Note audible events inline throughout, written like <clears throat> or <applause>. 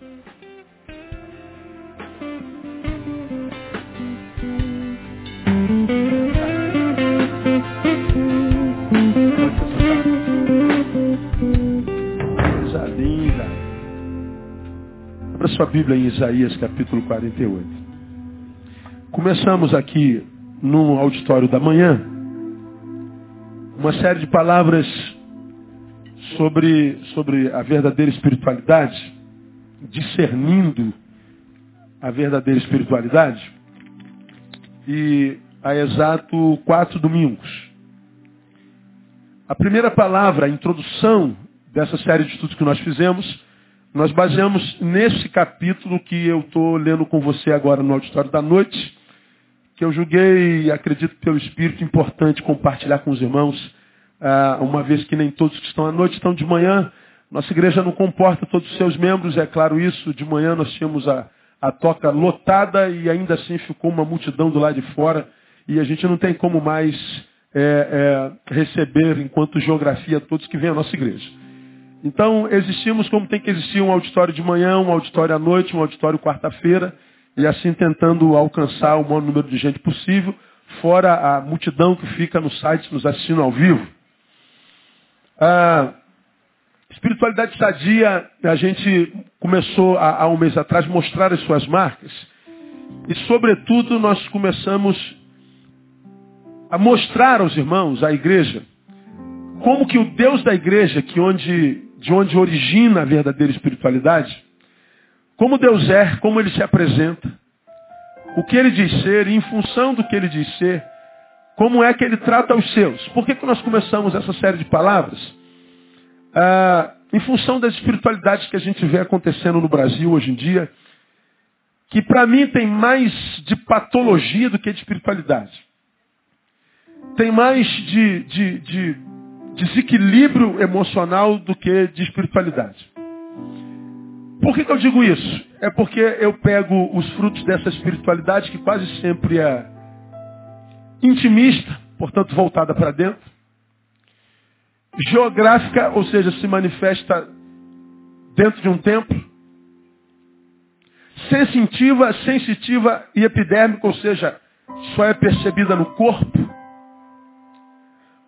Coisa linda. Abra sua Bíblia em Isaías capítulo 48. Começamos aqui no auditório da manhã uma série de palavras sobre, sobre a verdadeira espiritualidade, discernindo a verdadeira espiritualidade, e há exato quatro domingos. A primeira palavra, a introdução dessa série de estudos que nós fizemos, nós baseamos nesse capítulo que eu estou lendo com você agora no auditório da noite, que eu julguei, acredito pelo Espírito, importante compartilhar com os irmãos, ah, uma vez que nem todos que estão à noite estão de manhã. Nossa igreja não comporta todos os seus membros, é claro isso. De manhã nós tínhamos a, a toca lotada e ainda assim ficou uma multidão do lado de fora e a gente não tem como mais é, é, receber, enquanto geografia, todos que vêm à nossa igreja. Então, existimos como tem que existir um auditório de manhã, um auditório à noite, um auditório quarta-feira, e assim tentando alcançar o maior número de gente possível, fora a multidão que fica no site nos assistindo ao vivo. A espiritualidade sadia, a gente começou há, há um mês atrás mostrar as suas marcas. E, sobretudo, nós começamos a mostrar aos irmãos, à igreja, como que o Deus da igreja, que onde, de onde origina a verdadeira espiritualidade, como Deus é, como ele se apresenta, o que ele diz ser, e em função do que ele diz ser, como é que ele trata os seus. Por que, que nós começamos essa série de palavras? Ah, em função das espiritualidades que a gente vê acontecendo no Brasil hoje em dia, que para mim tem mais de patologia do que de espiritualidade. Tem mais de, de, de desequilíbrio emocional do que de espiritualidade. Por que, que eu digo isso? É porque eu pego os frutos dessa espiritualidade que quase sempre é intimista, portanto voltada para dentro, geográfica, ou seja, se manifesta dentro de um templo, sensitiva, sensitiva e epidérmica, ou seja, só é percebida no corpo,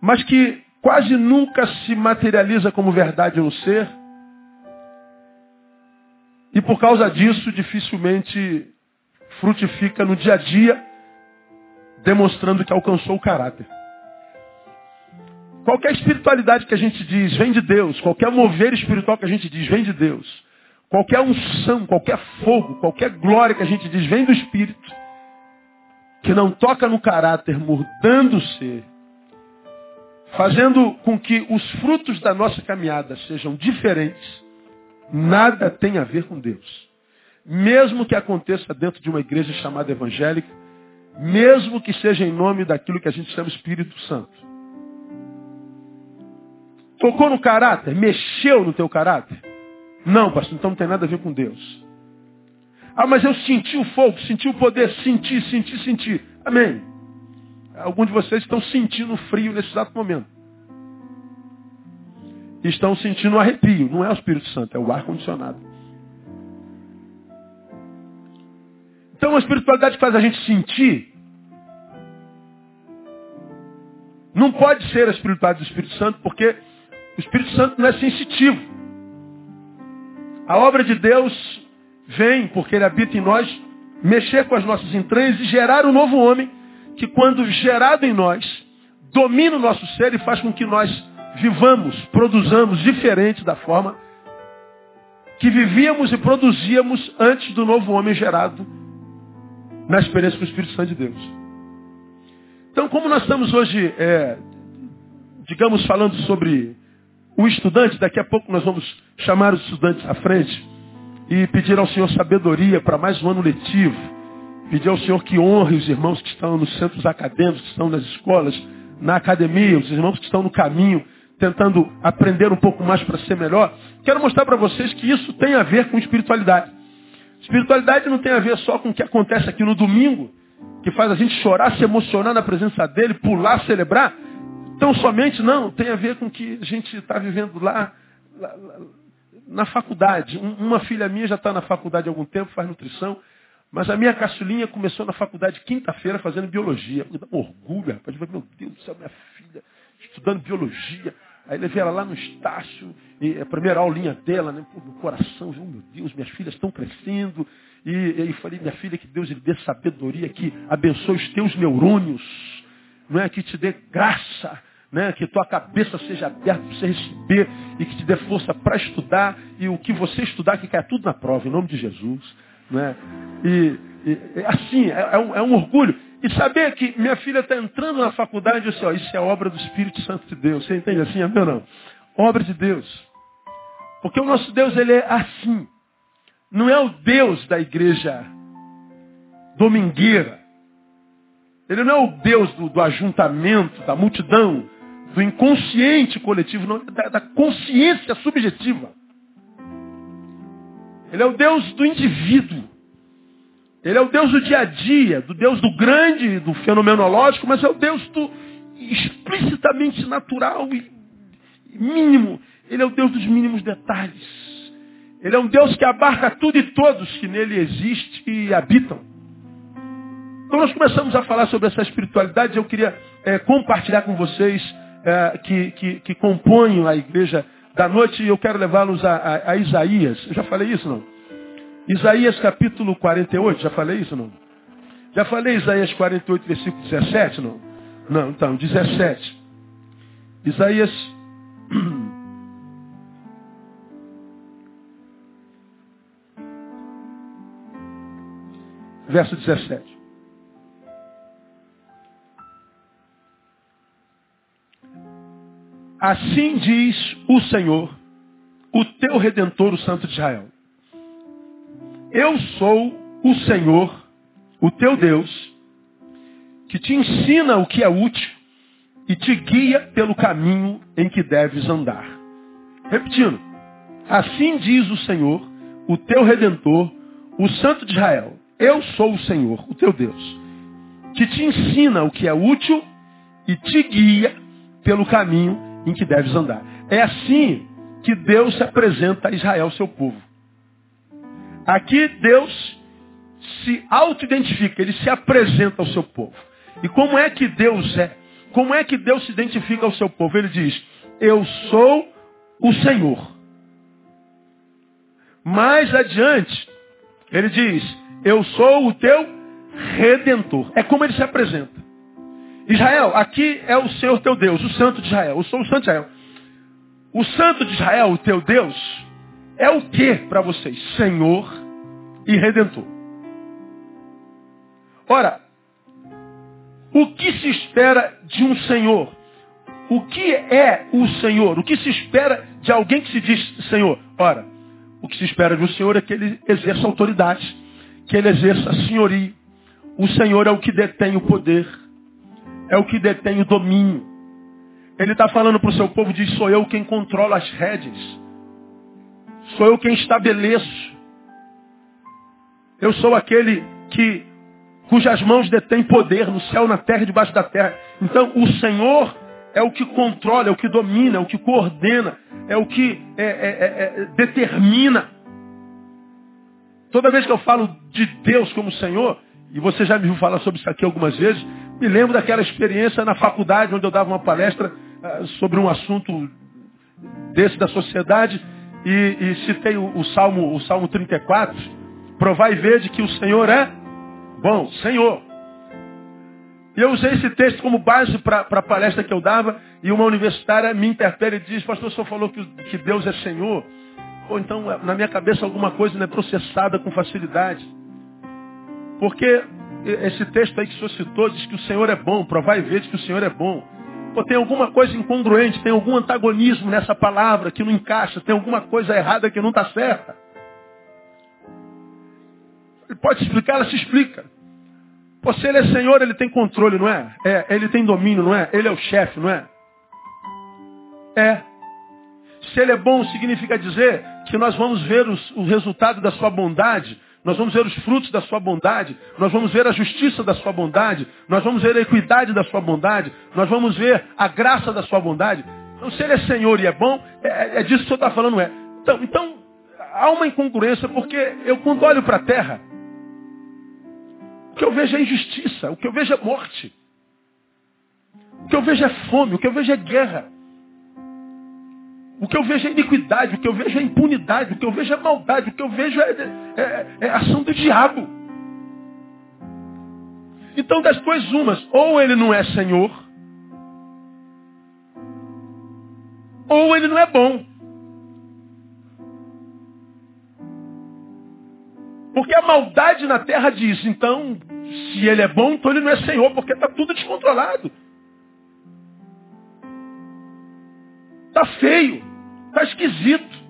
mas que quase nunca se materializa como verdade no ser, e por causa disso dificilmente frutifica no dia a dia, demonstrando que alcançou o caráter. Qualquer espiritualidade que a gente diz vem de Deus, qualquer mover espiritual que a gente diz vem de Deus, qualquer unção, qualquer fogo, qualquer glória que a gente diz vem do Espírito, que não toca no caráter, mudando o ser, fazendo com que os frutos da nossa caminhada sejam diferentes, nada tem a ver com Deus. Mesmo que aconteça dentro de uma igreja chamada evangélica, mesmo que seja em nome daquilo que a gente chama Espírito Santo. Tocou no caráter? Mexeu no teu caráter? Não, pastor, então não tem nada a ver com Deus. Ah, mas eu senti o fogo, senti o poder, senti, senti, senti. Amém. Alguns de vocês estão sentindo frio nesse exato momento. Estão sentindo arrepio. Não é o Espírito Santo, é o ar-condicionado. Então a espiritualidade que faz a gente sentir não pode ser a espiritualidade do Espírito Santo, porque o Espírito Santo não é sensitivo. A obra de Deus vem, porque ele habita em nós, mexer com as nossas entranhas e gerar um novo homem, que quando gerado em nós, domina o nosso ser e faz com que nós vivamos, produzamos diferente da forma que vivíamos e produzíamos antes do novo homem gerado na experiência com o Espírito Santo de Deus. Então, como nós estamos hoje, é, digamos, falando sobre o estudante, daqui a pouco nós vamos chamar os estudantes à frente e pedir ao Senhor sabedoria para mais um ano letivo. Pedir ao Senhor que honre os irmãos que estão nos centros acadêmicos, que estão nas escolas, na academia, os irmãos que estão no caminho, tentando aprender um pouco mais para ser melhor. Quero mostrar para vocês que isso tem a ver com espiritualidade. Espiritualidade não tem a ver só com o que acontece aqui no domingo, que faz a gente chorar, se emocionar na presença dele, pular, celebrar. Então somente não, tem a ver com o que a gente está vivendo lá, lá, lá, na faculdade. Uma filha minha já está na faculdade há algum tempo, faz nutrição. Mas a minha caçulinha começou na faculdade quinta-feira fazendo biologia. Me dá um orgulho, rapaz. Meu Deus do céu, minha filha estudando biologia. Aí levei ela lá no Estácio, e a primeira aulinha dela, né? Pô, meu coração, meu Deus, minhas filhas estão crescendo. E, e falei, minha filha, que Deus lhe dê sabedoria, que abençoe os teus neurônios, não é? que te dê graça, né? que tua cabeça seja aberta para você receber e que te dê força para estudar. E o que você estudar, que caia tudo na prova, em nome de Jesus. Não é? E, e assim, é, é, um, é um orgulho. E saber que minha filha está entrando na faculdade e disse, ó, isso é obra do Espírito Santo de Deus. Você entende assim, amém ou não? Obra de Deus. Porque o nosso Deus, ele é assim. Não é o Deus da igreja domingueira. Ele não é o Deus do, do ajuntamento, da multidão, do inconsciente coletivo, não, da, da consciência subjetiva. Ele é o Deus do indivíduo. Ele é o Deus do dia a dia, do Deus do grande, do fenomenológico, mas é o Deus do explicitamente natural e mínimo. Ele é o Deus dos mínimos detalhes. Ele é um Deus que abarca tudo e todos que nele existem e habitam. Então nós começamos a falar sobre essa espiritualidade. Eu queria é, compartilhar com vocês é, que, que, que compõem a igreja da noite eu quero levá-los a, a, a Isaías. Eu já falei isso, não? Isaías capítulo 48, já falei isso não? Já falei Isaías 48, versículo 17, não? Não, então, 17. Isaías. <clears throat> Verso 17. Assim diz o Senhor, o teu redentor, o Santo de Israel. Eu sou o Senhor, o teu Deus, que te ensina o que é útil e te guia pelo caminho em que deves andar. Repetindo, assim diz o Senhor, o teu redentor, o Santo de Israel. Eu sou o Senhor, o teu Deus, que te ensina o que é útil e te guia pelo caminho em que deves andar. É assim que Deus se apresenta a Israel, seu povo. Aqui Deus se auto-identifica, ele se apresenta ao seu povo. E como é que Deus é? Como é que Deus se identifica ao seu povo? Ele diz, eu sou o Senhor. Mais adiante, ele diz, eu sou o teu redentor. É como ele se apresenta. Israel, aqui é o Senhor teu Deus, o Santo de Israel. Eu sou o Santo de Israel. O Santo de Israel, o teu Deus, é o que para vocês? Senhor e Redentor. Ora, o que se espera de um Senhor? O que é o Senhor? O que se espera de alguém que se diz Senhor? Ora, o que se espera de um Senhor é que ele exerça autoridade, que ele exerça senhoria. O Senhor é o que detém o poder, é o que detém o domínio. Ele está falando para o seu povo, diz, sou eu quem controla as rédeas. Sou eu quem estabeleço. Eu sou aquele que cujas mãos detêm poder no céu, na terra e debaixo da terra. Então, o Senhor é o que controla, é o que domina, é o que coordena, é o que é, é, é, é determina. Toda vez que eu falo de Deus como Senhor, e você já me viu falar sobre isso aqui algumas vezes, me lembro daquela experiência na faculdade, onde eu dava uma palestra uh, sobre um assunto desse da sociedade, e, e citei o, o, Salmo, o Salmo 34, provai e vede que o Senhor é bom, Senhor. E eu usei esse texto como base para a palestra que eu dava, e uma universitária me interpela e diz, pastor, o senhor falou que, que Deus é Senhor. Ou então, na minha cabeça, alguma coisa não é processada com facilidade. Porque esse texto aí que o senhor citou diz que o Senhor é bom, provar e ver que o Senhor é bom. Pô, tem alguma coisa incongruente, tem algum antagonismo nessa palavra que não encaixa, tem alguma coisa errada que não está certa. Ele pode explicar, ela se explica. Pô, se ele é Senhor, ele tem controle, não é? É, ele tem domínio, não é? Ele é o chefe, não é? É. Se ele é bom, significa dizer que nós vamos ver os, o resultado da sua bondade nós vamos ver os frutos da sua bondade, nós vamos ver a justiça da sua bondade, nós vamos ver a equidade da sua bondade, nós vamos ver a graça da sua bondade. Então, se ele é Senhor e é bom, é, é disso que o senhor está falando, é. Então, então, há uma incongruência, porque eu quando olho para a terra, o que eu vejo é injustiça, o que eu vejo é morte. O que eu vejo é fome, o que eu vejo é guerra. O que eu vejo é iniquidade, o que eu vejo é impunidade, o que eu vejo é maldade, o que eu vejo é, é, é ação do diabo. Então, das duas umas, ou ele não é Senhor, ou ele não é bom. Porque a maldade na terra diz, então, se ele é bom, então ele não é Senhor, porque está tudo descontrolado. Está feio, está esquisito.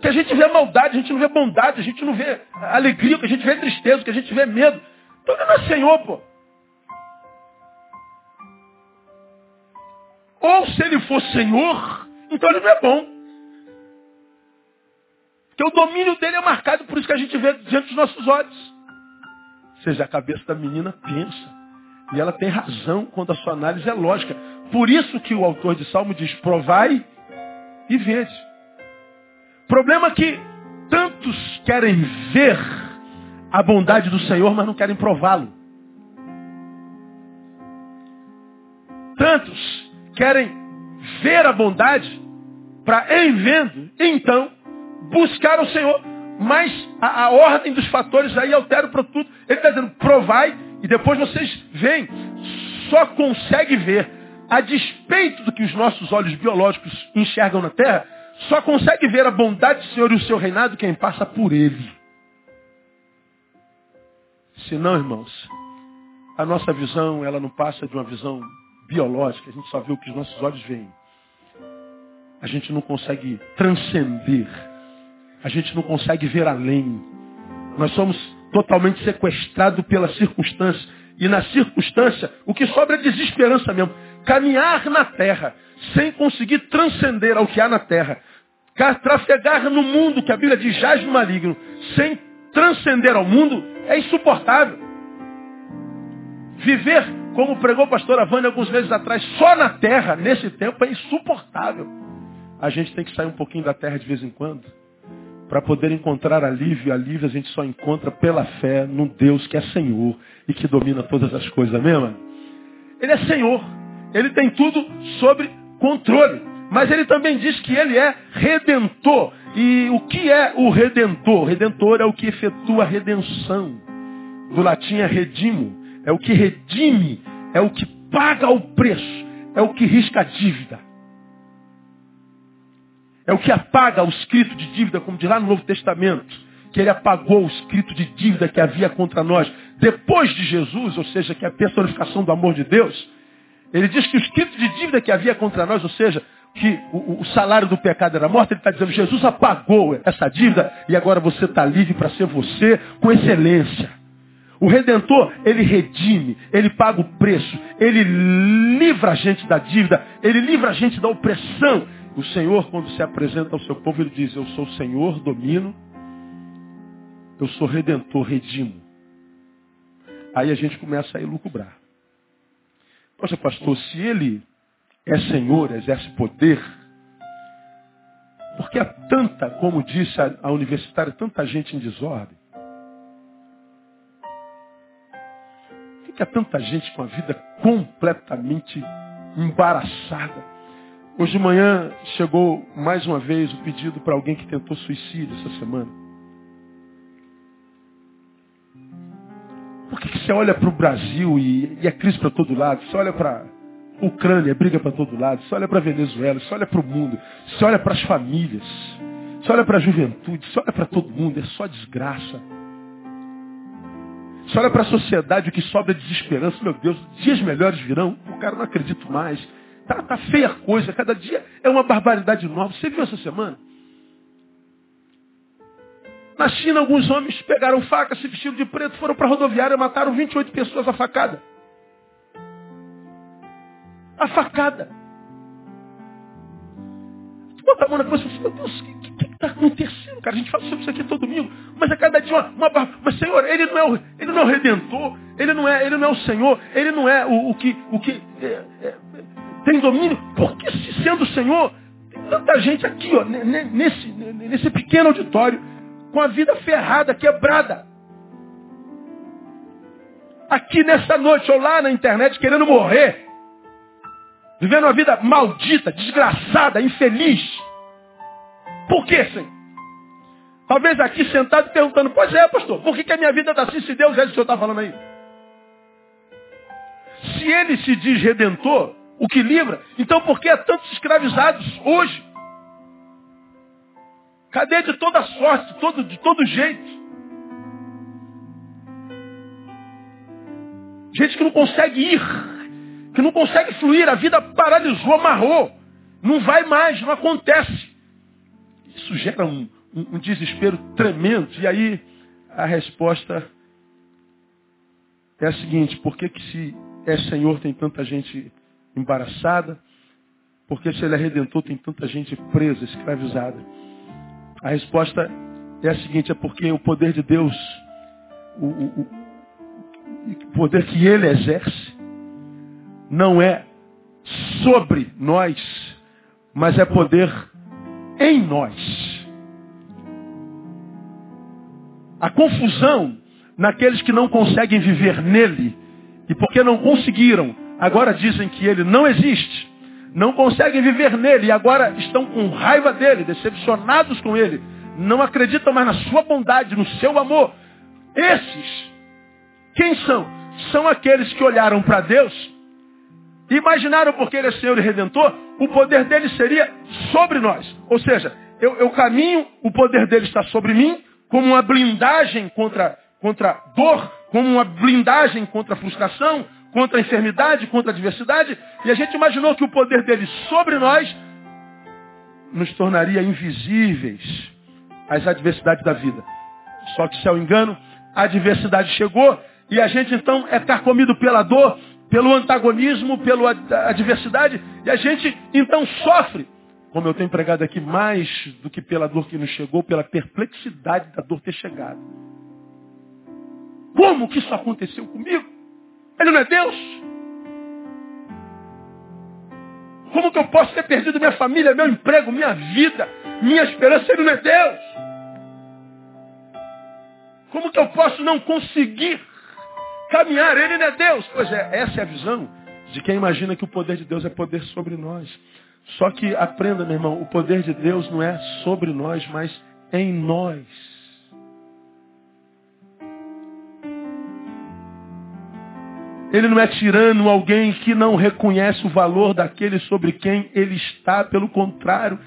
Que a gente vê maldade, a gente não vê bondade, a gente não vê alegria, que a gente vê tristeza, que a gente vê medo. Então ele não é Senhor, pô. Ou se ele for Senhor, então ele não é bom. Porque o domínio dele é marcado por isso que a gente vê diante dos nossos olhos. Ou seja, a cabeça da menina pensa. E ela tem razão quando a sua análise é lógica. Por isso que o autor de Salmo diz, provai e vede. Problema que tantos querem ver a bondade do Senhor, mas não querem prová-lo. Tantos querem ver a bondade para, em vendo, então, buscar o Senhor. Mas a, a ordem dos fatores aí altera para tudo. Ele está dizendo, provai e depois vocês veem. Só consegue ver, a despeito do que os nossos olhos biológicos enxergam na terra, só consegue ver a bondade do Senhor e o seu reinado quem passa por ele. Se não, irmãos, a nossa visão, ela não passa de uma visão biológica, a gente só vê o que os nossos olhos veem. A gente não consegue transcender. A gente não consegue ver além. Nós somos totalmente sequestrados pela circunstância. E na circunstância, o que sobra é desesperança mesmo. Caminhar na terra sem conseguir transcender ao que há na terra. Trafegar no mundo, que a Bíblia diz jaz no maligno, sem transcender ao mundo, é insuportável. Viver, como pregou o pastor Avani alguns meses atrás, só na terra, nesse tempo, é insuportável. A gente tem que sair um pouquinho da terra de vez em quando, para poder encontrar alívio. Alívio a gente só encontra pela fé no Deus que é Senhor e que domina todas as coisas, amém, mano? Ele é Senhor. Ele tem tudo sobre controle. Mas ele também diz que ele é redentor. E o que é o redentor? O redentor é o que efetua a redenção. Do latim é redimo. É o que redime. É o que paga o preço. É o que risca a dívida. É o que apaga o escrito de dívida, como diz lá no Novo Testamento. Que ele apagou o escrito de dívida que havia contra nós. Depois de Jesus, ou seja, que é a personificação do amor de Deus, ele diz que o escrito de dívida que havia contra nós, ou seja, que o, o salário do pecado era morte, ele está dizendo, Jesus apagou essa dívida e agora você está livre para ser você com excelência. O Redentor, ele redime, ele paga o preço, ele livra a gente da dívida, ele livra a gente da opressão. O Senhor, quando se apresenta ao seu povo, ele diz, eu sou o Senhor, domino, eu sou Redentor, redimo. Aí a gente começa a elucubrar. Poxa, pastor, se ele é Senhor, exerce poder, porque há tanta, como disse a, a universitária, tanta gente em desordem? Por que há tanta gente com a vida completamente embaraçada? Hoje de manhã chegou mais uma vez o pedido para alguém que tentou suicídio essa semana. Por que, que você olha para o Brasil e, e é crise para todo lado? Você olha para a Ucrânia, é briga para todo lado. Você olha para a Venezuela, você olha para o mundo. Você olha para as famílias. Você olha para a juventude. Você olha para todo mundo. É só desgraça. Você olha para a sociedade, o que sobra é desesperança. Meu Deus, dias melhores virão. O cara não acredito mais. Tá, tá feia a coisa. Cada dia é uma barbaridade nova. Você viu essa semana? Na China, alguns homens pegaram faca, se vestiram de preto, foram para a rodoviária e mataram 28 pessoas a facada. A facada. Tu bota a mão na cabeça e fala, meu Deus, o que está acontecendo, cara? A gente fala sobre isso aqui todo domingo, mas a cada dia uma, uma Mas, Senhor, ele não, é o, ele não é o Redentor, ele não é, ele não é o Senhor, ele não é o, o que, o que é, é, tem domínio. Porque se sendo o Senhor, tanta gente aqui, ó, nesse, nesse pequeno auditório, com a vida ferrada, quebrada. Aqui nessa noite, ou lá na internet, querendo morrer. Vivendo uma vida maldita, desgraçada, infeliz. Por quê, Senhor? Talvez aqui sentado perguntando, pois é, pastor, por que, que a minha vida está assim se Deus é o que o senhor está falando aí? Se ele se diz redentor, o que livra, então por que há tantos escravizados hoje? Cadê de toda sorte, de todo, de todo jeito? Gente que não consegue ir, que não consegue fluir, a vida paralisou, amarrou. Não vai mais, não acontece. Isso gera um, um, um desespero tremendo. E aí a resposta é a seguinte, por que, que se é Senhor tem tanta gente embaraçada? Por que se ele é redentor tem tanta gente presa, escravizada? A resposta é a seguinte, é porque o poder de Deus, o, o, o poder que ele exerce, não é sobre nós, mas é poder em nós. A confusão naqueles que não conseguem viver nele, e porque não conseguiram, agora dizem que ele não existe, não conseguem viver nele e agora estão com raiva dele, decepcionados com ele, não acreditam mais na sua bondade, no seu amor. Esses, quem são? São aqueles que olharam para Deus, imaginaram porque ele é Senhor e Redentor, o poder dele seria sobre nós. Ou seja, eu, eu caminho, o poder dele está sobre mim, como uma blindagem contra, contra dor, como uma blindagem contra frustração, contra a enfermidade, contra a adversidade, e a gente imaginou que o poder dele sobre nós nos tornaria invisíveis às adversidades da vida. Só que, se é um engano, a adversidade chegou e a gente então é carcomido pela dor, pelo antagonismo, pela adversidade, e a gente então sofre, como eu tenho pregado aqui, mais do que pela dor que nos chegou, pela perplexidade da dor ter chegado. Como que isso aconteceu comigo? Ele não é Deus? Como que eu posso ter perdido minha família, meu emprego, minha vida, minha esperança? Ele não é Deus. Como que eu posso não conseguir caminhar? Ele não é Deus. Pois é, essa é a visão de quem imagina que o poder de Deus é poder sobre nós. Só que aprenda, meu irmão, o poder de Deus não é sobre nós, mas em nós. Ele não é tirano, alguém que não reconhece o valor daquele sobre quem ele está. Pelo contrário,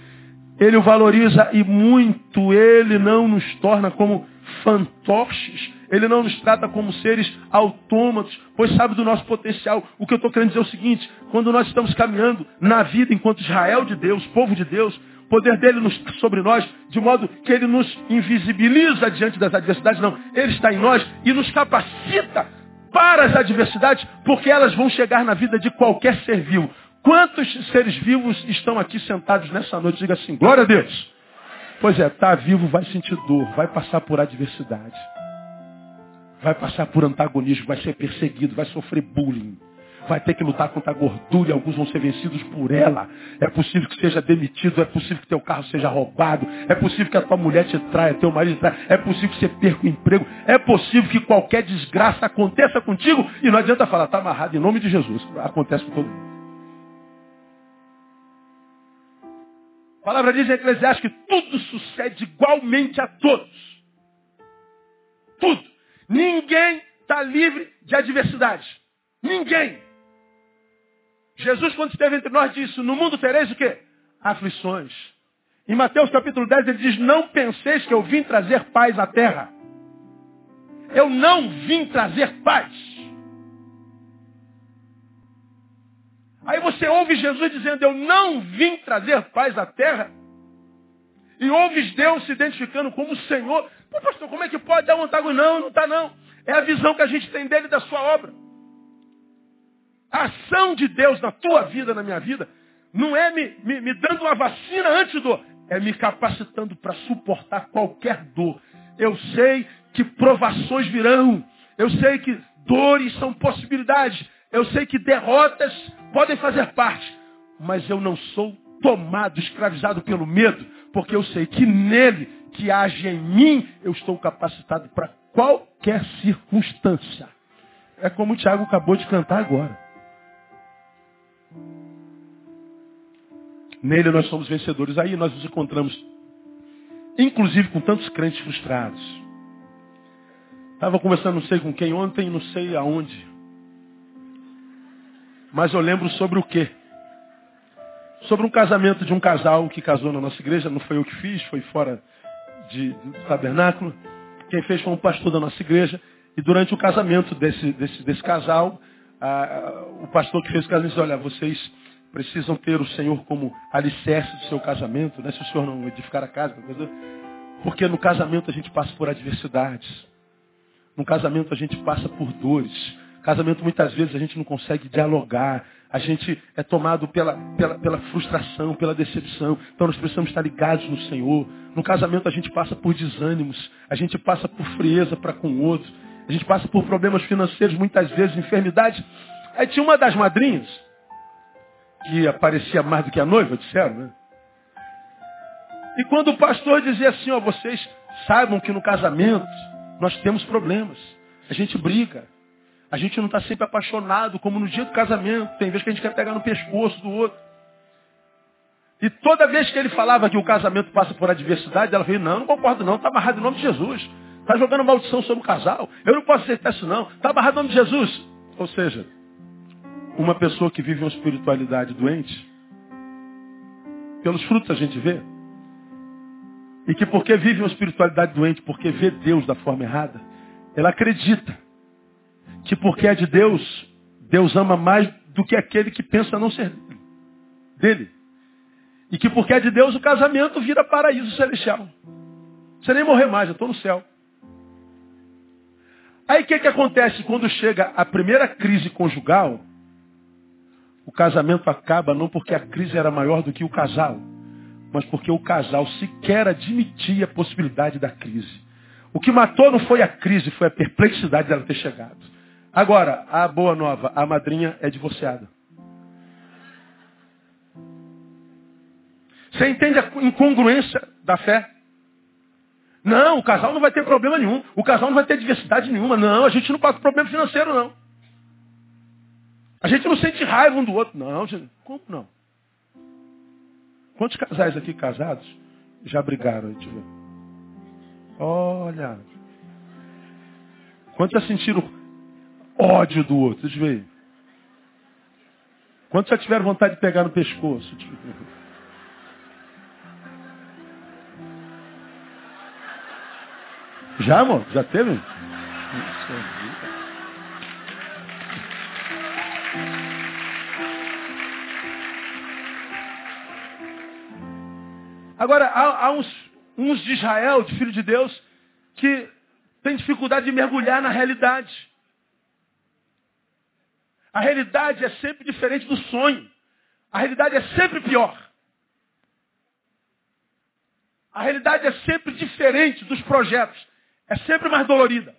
ele o valoriza e muito. Ele não nos torna como fantoches. Ele não nos trata como seres autômatos, pois sabe do nosso potencial. O que eu estou querendo dizer é o seguinte, quando nós estamos caminhando na vida enquanto Israel de Deus, povo de Deus, poder dele nos, sobre nós, de modo que ele nos invisibiliza diante das adversidades, não. Ele está em nós e nos capacita para as adversidades, porque elas vão chegar na vida de qualquer ser vivo. Quantos seres vivos estão aqui sentados nessa noite? Diga assim, glória a Deus. Pois é, tá vivo vai sentir dor, vai passar por adversidade. Vai passar por antagonismo, vai ser perseguido, vai sofrer bullying vai ter que lutar contra a gordura e alguns vão ser vencidos por ela. É possível que seja demitido, é possível que teu carro seja roubado, é possível que a tua mulher te traia, teu marido te traia, é possível que você perca o emprego, é possível que qualquer desgraça aconteça contigo e não adianta falar, está amarrado em nome de Jesus. Acontece com todo mundo. A palavra diz em Eclesiastes que tudo sucede igualmente a todos. Tudo. Ninguém está livre de adversidade. Ninguém. Jesus, quando esteve entre nós, disse, no mundo tereis o quê? Aflições. Em Mateus capítulo 10, ele diz, não penseis que eu vim trazer paz à terra. Eu não vim trazer paz. Aí você ouve Jesus dizendo, eu não vim trazer paz à terra. E ouves Deus se identificando como Senhor. Pô, pastor, como é que pode dar um antagonismo? Não, não está não. É a visão que a gente tem dele da sua obra. A ação de Deus na tua vida, na minha vida, não é me, me, me dando uma vacina antes do, é me capacitando para suportar qualquer dor. Eu sei que provações virão. Eu sei que dores são possibilidades. Eu sei que derrotas podem fazer parte. Mas eu não sou tomado, escravizado pelo medo, porque eu sei que nele, que age em mim, eu estou capacitado para qualquer circunstância. É como o Tiago acabou de cantar agora. Nele nós somos vencedores. Aí nós nos encontramos, inclusive com tantos crentes frustrados. Estava conversando não sei com quem ontem, não sei aonde. Mas eu lembro sobre o quê? Sobre um casamento de um casal que casou na nossa igreja. Não foi eu que fiz, foi fora de, do tabernáculo. Quem fez foi um pastor da nossa igreja. E durante o casamento desse, desse, desse casal, o pastor que fez o casamento disse, olha, vocês precisam ter o Senhor como alicerce do seu casamento, né? se o Senhor não edificar a casa, porque no casamento a gente passa por adversidades. No casamento a gente passa por dores. Casamento muitas vezes a gente não consegue dialogar. A gente é tomado pela, pela, pela frustração, pela decepção. Então nós precisamos estar ligados no Senhor. No casamento a gente passa por desânimos. A gente passa por frieza para com o outro. A gente passa por problemas financeiros, muitas vezes enfermidades. Aí tinha uma das madrinhas, que aparecia mais do que a noiva, disseram, né? E quando o pastor dizia assim, ó, vocês saibam que no casamento nós temos problemas. A gente briga. A gente não está sempre apaixonado, como no dia do casamento. Tem vezes que a gente quer pegar no pescoço do outro. E toda vez que ele falava que o casamento passa por adversidade, ela falou, não, não concordo não, está amarrado em nome de Jesus. Está jogando maldição sobre o casal. Eu não posso aceitar isso não. Está amarrado em nome de Jesus. Ou seja, uma pessoa que vive uma espiritualidade doente, pelos frutos a gente vê. E que porque vive uma espiritualidade doente, porque vê Deus da forma errada, ela acredita que porque é de Deus, Deus ama mais do que aquele que pensa não ser dele. E que porque é de Deus, o casamento vira paraíso celestial. Você nem morrer mais, eu estou no céu. Aí o que, que acontece quando chega a primeira crise conjugal? O casamento acaba não porque a crise era maior do que o casal, mas porque o casal sequer admitia a possibilidade da crise. O que matou não foi a crise, foi a perplexidade dela ter chegado. Agora, a boa nova, a madrinha é divorciada. Você entende a incongruência da fé? Não, o casal não vai ter problema nenhum. O casal não vai ter diversidade nenhuma. Não, a gente não passa problema financeiro, não. A gente não sente raiva um do outro. Não, como não? Quantos casais aqui casados já brigaram? Olha. Quantos já sentiram ódio do outro? Deixa eu ver. Quantos já tiveram vontade de pegar no pescoço? Deixa eu ver. Já, amor? Já teve? Agora, há, há uns, uns de Israel, de filho de Deus, que têm dificuldade de mergulhar na realidade. A realidade é sempre diferente do sonho. A realidade é sempre pior. A realidade é sempre diferente dos projetos. É sempre mais dolorida.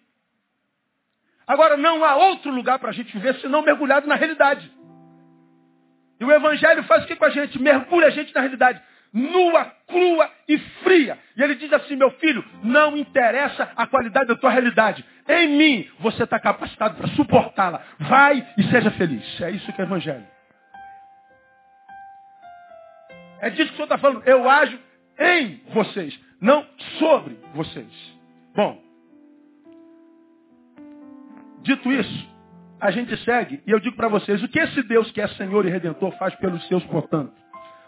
Agora, não há outro lugar para a gente viver senão mergulhado na realidade. E o Evangelho faz o que com a gente? Mergulha a gente na realidade nua, crua e fria. E ele diz assim, meu filho, não interessa a qualidade da tua realidade. Em mim você está capacitado para suportá-la. Vai e seja feliz. É isso que é evangelho. É disso que o Senhor está falando. Eu ajo em vocês, não sobre vocês. Bom, dito isso, a gente segue e eu digo para vocês, o que esse Deus que é Senhor e Redentor faz pelos seus, portanto?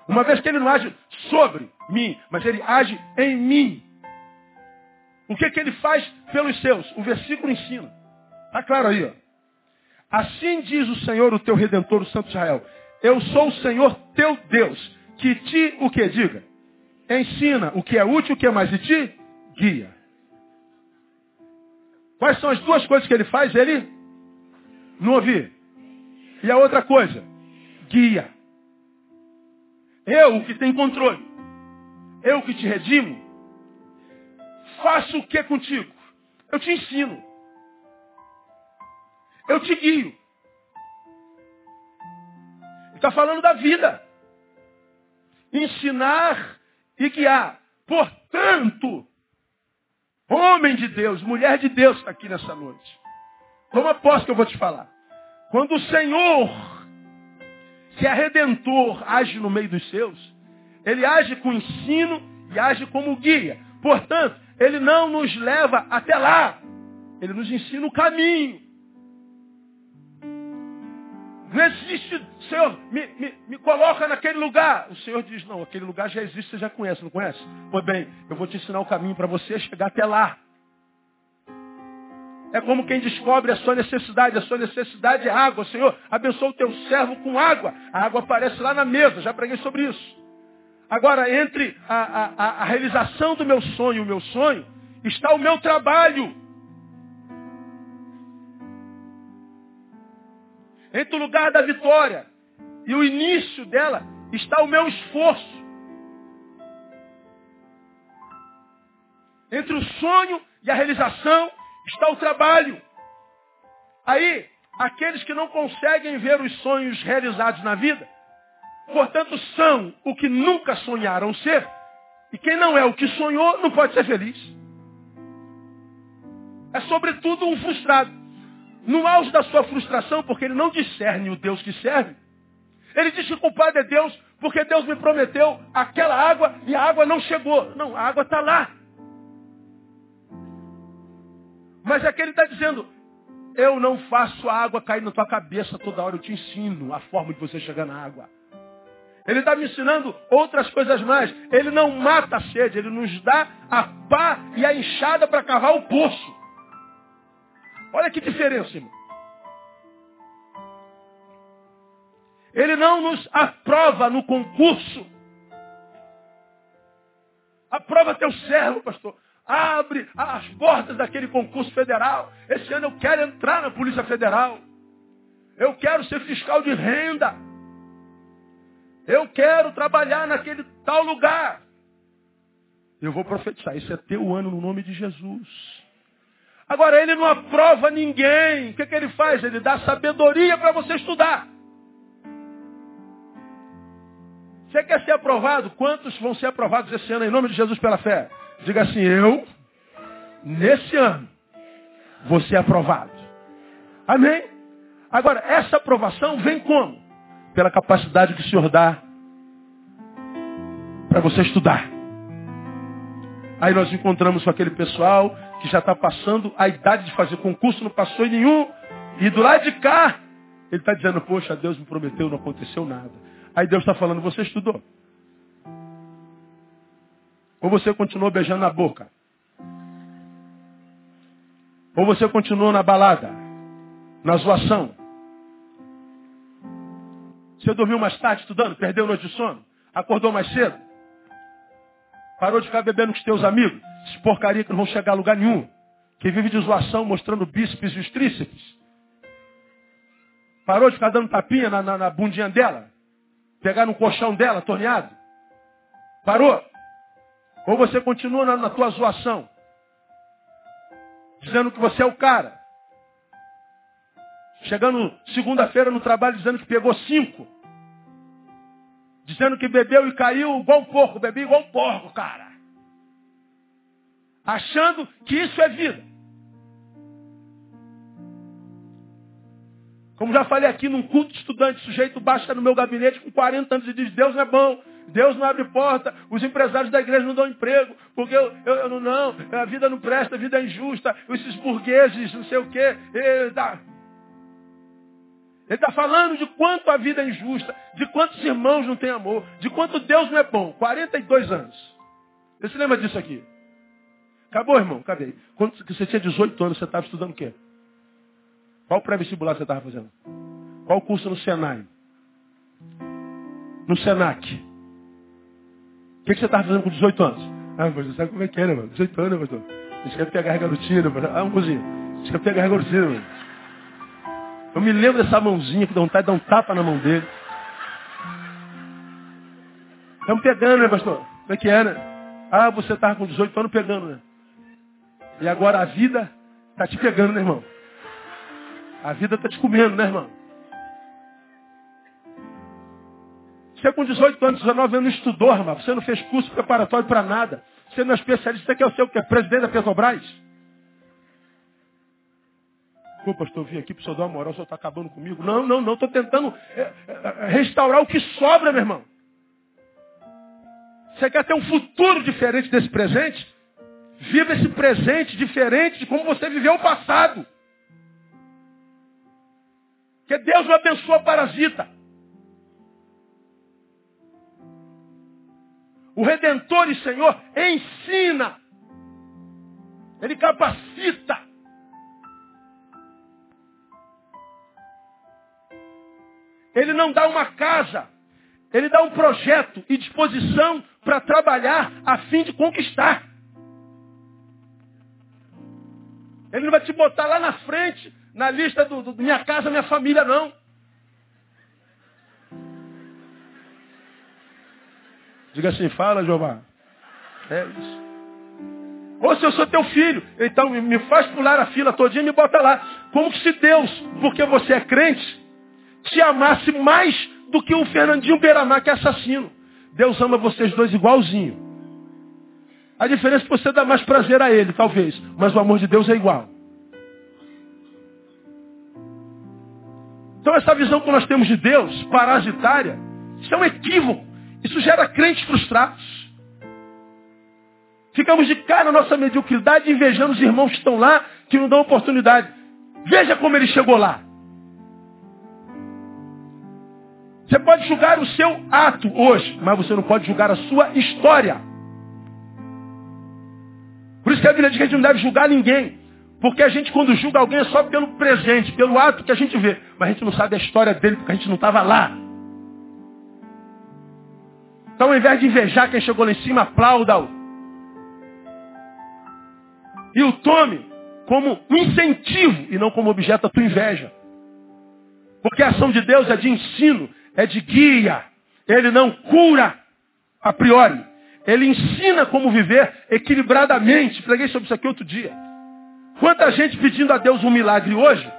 Uma vez que ele não age sobre mim, mas ele age em mim. O que, que ele faz pelos seus? O versículo ensina. Está claro aí, ó. Assim diz o Senhor, o teu Redentor, o Santo Israel. Eu sou o Senhor teu Deus, que te, o que diga? Ensina o que é útil, o que é mais, e te guia. Quais são as duas coisas que ele faz? Ele não ouvir. E a outra coisa? Guia. Eu que tenho controle. Eu que te redimo. Faço o que contigo? Eu te ensino. Eu te guio. Está falando da vida. ensinar e guiar. Portanto, homem de Deus, mulher de Deus está aqui nessa noite. Toma posse que eu vou te falar. Quando o Senhor, que é redentor, age no meio dos seus, ele age com ensino e age como guia. Portanto, ele não nos leva até lá. Ele nos ensina o caminho. Não existe, Senhor, me, me, me, coloca naquele lugar. O Senhor diz, não, aquele lugar já existe, você já conhece, não conhece? Pois bem, eu vou te ensinar o caminho para você chegar até lá. É como quem descobre a sua necessidade. A sua necessidade é água. Senhor, abençoa o teu servo com água. A água aparece lá na mesa. Já preguei sobre isso. Agora, entre a, a, a realização do meu sonho e o meu sonho, está o meu trabalho. Entre o lugar da vitória e o início dela, está o meu esforço. Entre o sonho e a realização, está o trabalho. Aí, aqueles que não conseguem ver os sonhos realizados na vida, portanto, são o que nunca sonharam ser. E quem não é o que sonhou, não pode ser feliz. É sobretudo um frustrado. No auge da sua frustração, porque ele não discerne o Deus que serve, ele diz que o culpado é Deus, porque Deus me prometeu aquela água e a água não chegou. Não, a água está lá. Mas é que ele está dizendo, eu não faço a água cair na tua cabeça toda hora, eu te ensino a forma de você chegar na água. Ele está me ensinando outras coisas mais. Ele não mata a sede, ele nos dá a pá e a enxada para cavar o poço. Olha que diferença, irmão. Ele não nos aprova no concurso. Aprova teu servo, pastor. Abre as portas daquele concurso federal. Esse ano eu quero entrar na Polícia Federal. Eu quero ser fiscal de renda. Eu quero trabalhar naquele tal lugar. Eu vou profetizar. Esse é teu ano no nome de Jesus. Agora, ele não aprova ninguém. O que, que ele faz? Ele dá sabedoria para você estudar. Você quer ser aprovado? Quantos vão ser aprovados esse ano em nome de Jesus pela fé? Diga assim, eu, nesse ano, vou ser aprovado. Amém? Agora, essa aprovação vem como? Pela capacidade que o Senhor dá para você estudar. Aí nós encontramos com aquele pessoal que já está passando a idade de fazer concurso, não passou em nenhum. E do lado de cá, ele está dizendo, poxa, Deus me prometeu, não aconteceu nada. Aí Deus está falando, você estudou. Ou você continuou beijando na boca? Ou você continuou na balada? Na zoação? Você dormiu mais tarde estudando? Perdeu noite de sono? Acordou mais cedo? Parou de ficar bebendo com os teus amigos? Esses porcaria que não vão chegar a lugar nenhum. Que vive de zoação mostrando bíceps e os tríceps. Parou de ficar dando tapinha na, na, na bundinha dela? Pegar no colchão dela, torneado? Parou? Ou você continua na, na tua zoação, dizendo que você é o cara. Chegando segunda-feira no trabalho dizendo que pegou cinco. Dizendo que bebeu e caiu igual um porco, bebi igual um porco, cara. Achando que isso é vida. Como já falei aqui, num culto de estudante, sujeito baixa no meu gabinete com 40 anos e diz, Deus não é bom, Deus não abre porta, os empresários da igreja não dão emprego, porque eu, eu, eu não, a vida não presta, a vida é injusta, esses burgueses, não sei o quê. Ele está tá falando de quanto a vida é injusta, de quantos irmãos não têm amor, de quanto Deus não é bom. 42 anos. Você se lembra disso aqui? Acabou, irmão? Cadê? Quando você tinha 18 anos, você estava estudando o quê? Qual pré-vestibular você estava fazendo? Qual curso no Senai? No Senac? O que, que você estava fazendo com 18 anos? Ah, pastor, sabe como é que é, né, mano? 18 anos, pastor. A gente quer pegar a garotinha, pastor. Ah, um cozinho. Gente quer pegar a garotinha, mano. Eu me lembro dessa mãozinha que dá vontade de dar um tapa na mão dele. Estamos pegando, né, pastor? Como é que é, né? Ah, você estava com 18 anos pegando, né? E agora a vida está te pegando, né, irmão? A vida está te comendo, né, irmão? Você com 18 anos, 19 anos, não estudou, irmão. Você não fez curso preparatório para nada. Você não é especialista, você quer o seu que é presidente da Petrobras? Pô, pastor, eu vim aqui para o senhor dar uma moral, o senhor está acabando comigo. Não, não, não, estou tentando é, é, restaurar o que sobra, meu irmão. Você quer ter um futuro diferente desse presente? Viva esse presente diferente de como você viveu o passado. Que Deus não abençoa parasita. O Redentor e Senhor ensina. Ele capacita. Ele não dá uma casa. Ele dá um projeto e disposição para trabalhar a fim de conquistar. Ele não vai te botar lá na frente, na lista do, do Minha Casa, Minha Família, não. Diga assim, fala, Jeová. É isso. Ou se eu sou teu filho, então me faz pular a fila todinha e me bota lá. Como se Deus, porque você é crente, te amasse mais do que o Fernandinho Beiramar, que é assassino. Deus ama vocês dois igualzinho. A diferença é que você dá mais prazer a ele, talvez. Mas o amor de Deus é igual. Então essa visão que nós temos de Deus, parasitária, isso é um equívoco. Isso gera crentes frustrados. Ficamos de cara na nossa mediocridade, invejando os irmãos que estão lá, que não dão oportunidade. Veja como ele chegou lá. Você pode julgar o seu ato hoje, mas você não pode julgar a sua história. Por isso que a Bíblia diz que a gente não deve julgar ninguém. Porque a gente, quando julga alguém, é só pelo presente, pelo ato que a gente vê. Mas a gente não sabe a história dele, porque a gente não estava lá. Então, ao invés de invejar quem chegou lá em cima, aplauda-o. E o tome como um incentivo e não como objeto da tua inveja. Porque a ação de Deus é de ensino, é de guia. Ele não cura a priori. Ele ensina como viver equilibradamente. Preguei sobre isso aqui outro dia. Quanta gente pedindo a Deus um milagre hoje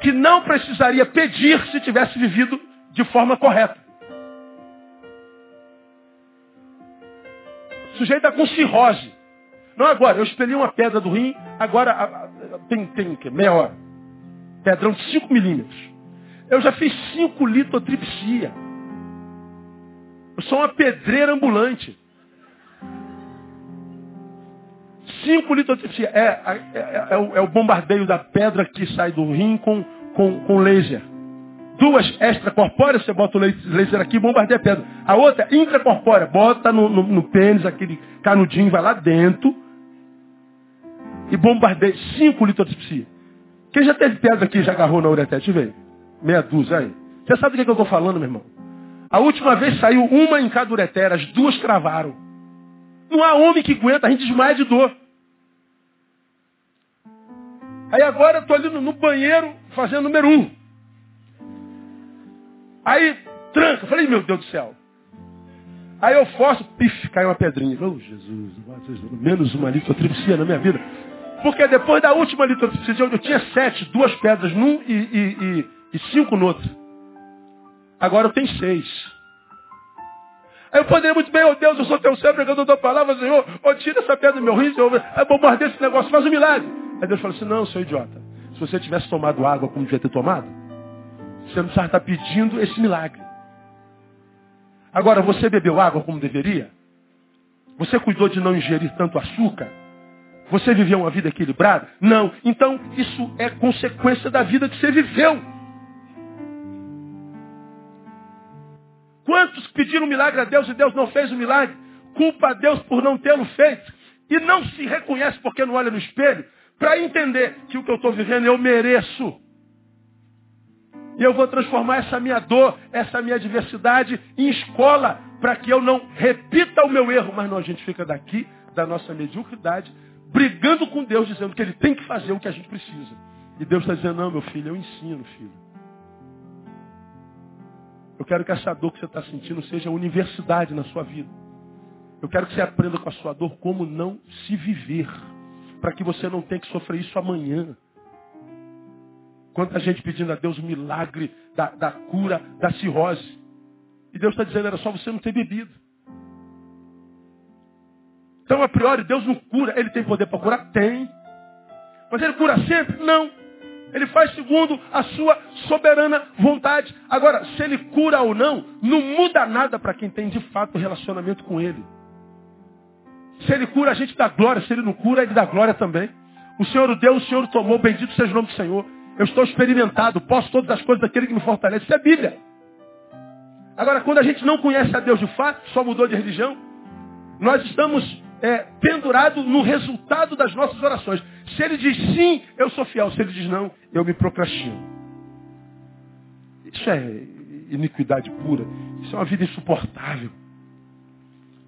que não precisaria pedir se tivesse vivido de forma correta. O sujeito está com cirrose. Não agora, eu expeli uma pedra do rim, agora a, a, tem, tem que, meia hora. Pedrão de 5 milímetros. Eu já fiz 5 litotripsia. Eu sou uma pedreira ambulante. 5 litotripsia. É, é, é, é, o, é, o, bombardeio da pedra que sai do rim com, com, com laser. Duas extracorpóreas, você bota o laser aqui e bombardeia a pedra. A outra, intracorpórea, bota no, no, no pênis, aquele canudinho, vai lá dentro e bombardeia. 5 litotripsia. Quem já teve pedra aqui já agarrou na uretete? Vem. Meia dúzia aí. Você sabe do que, eu estou falando, meu irmão? A última vez saiu uma em cada ureter, as duas cravaram. Não há homem que aguenta, a gente desmaia de dor. Aí agora eu estou ali no, no, banheiro fazendo número um. Aí tranca. Falei, meu Deus do céu. Aí eu forço, pif, cai uma pedrinha. Oh, Jesus, menos uma litrotripsia na minha vida. Porque depois da última litrotripsia, eu, eu tinha sete, duas pedras num e, e, e, e cinco no outro. Agora eu tenho seis. Aí eu poderia muito bem, oh Deus, eu sou teu servo, pregando a tua palavra, Senhor, oh, tira essa pedra do meu rim, Senhor, aí bombardeia esse negócio, faz um milagre. Aí Deus fala assim, não, seu idiota, se você tivesse tomado água como devia ter tomado, você não precisava estar pedindo esse milagre. Agora, você bebeu água como deveria? Você cuidou de não ingerir tanto açúcar? Você viveu uma vida equilibrada? Não. Então, isso é consequência da vida que você viveu. Quantos pediram milagre a Deus e Deus não fez o milagre? Culpa a Deus por não tê-lo feito. E não se reconhece porque não olha no espelho para entender que o que eu estou vivendo eu mereço. E eu vou transformar essa minha dor, essa minha adversidade em escola para que eu não repita o meu erro. Mas não, a gente fica daqui, da nossa mediocridade, brigando com Deus, dizendo que Ele tem que fazer o que a gente precisa. E Deus está dizendo, não, meu filho, eu ensino, filho. Eu quero que essa dor que você está sentindo seja universidade na sua vida. Eu quero que você aprenda com a sua dor como não se viver. Para que você não tenha que sofrer isso amanhã. Quanta gente pedindo a Deus o milagre da, da cura da cirrose. E Deus está dizendo, era só você não ter bebido. Então, a priori, Deus não cura. Ele tem poder para curar? Tem. Mas ele cura sempre? Não. Ele faz segundo a sua soberana vontade. Agora, se ele cura ou não, não muda nada para quem tem de fato relacionamento com ele. Se ele cura, a gente dá glória. Se ele não cura, ele dá glória também. O Senhor deu, o Senhor o tomou. Bendito seja o nome do Senhor. Eu estou experimentado. Posso todas as coisas daquele que me fortalece. Isso é Bíblia. Agora, quando a gente não conhece a Deus de fato, só mudou de religião, nós estamos é, pendurados no resultado das nossas orações. Se ele diz sim, eu sou fiel. Se ele diz não, eu me procrastino. Isso é iniquidade pura. Isso é uma vida insuportável.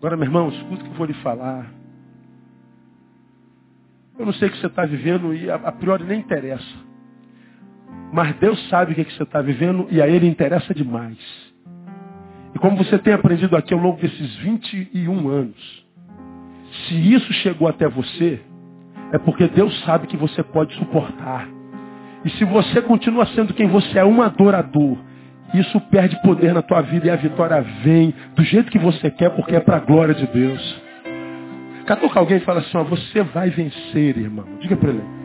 Agora, meu irmão, escuta o que eu vou lhe falar. Eu não sei o que você está vivendo e a, a, priori nem interessa. Mas Deus sabe o que, que você está vivendo e a Ele interessa demais. E como você tem aprendido aqui ao longo desses 21 anos, se isso chegou até você, é porque Deus sabe que você pode suportar. E se você continua sendo quem você é, um adorador, isso perde poder na tua vida e a vitória vem do jeito que você quer, porque é para a glória de Deus. Catuca alguém e fala assim, ó, você vai vencer, irmão. Diga para ele.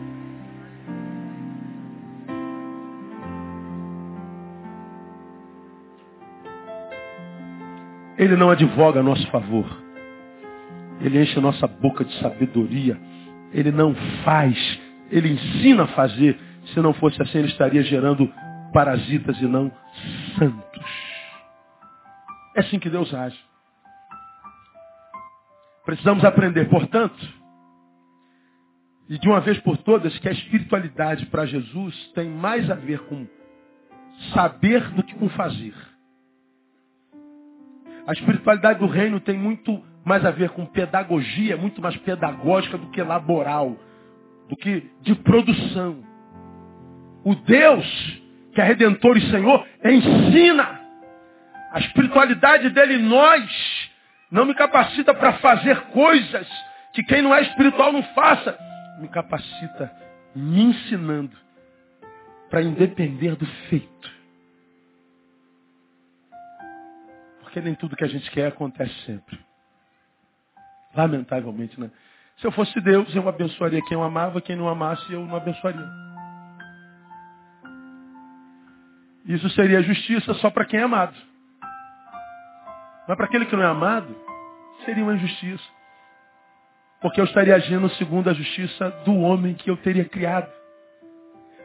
Ele não advoga a nosso favor. Ele enche a nossa boca de sabedoria. Ele não faz, ele ensina a fazer. Se não fosse assim, ele estaria gerando parasitas e não santos. É assim que Deus age. Precisamos aprender, portanto, e de uma vez por todas, que a espiritualidade para Jesus tem mais a ver com saber do que com fazer. A espiritualidade do reino tem muito mais a ver com pedagogia, muito mais pedagógica do que laboral, do que de produção. O Deus que é Redentor e Senhor, ensina. A espiritualidade dele em nós não me capacita para fazer coisas que quem não é espiritual não faça. Me capacita me ensinando para independer do feito. Porque nem tudo que a gente quer acontece sempre. Lamentavelmente, né? Se eu fosse Deus, eu abençoaria quem eu amava, quem não amasse, eu não abençoaria. Isso seria justiça só para quem é amado. Mas para aquele que não é amado, seria uma injustiça. Porque eu estaria agindo segundo a justiça do homem que eu teria criado.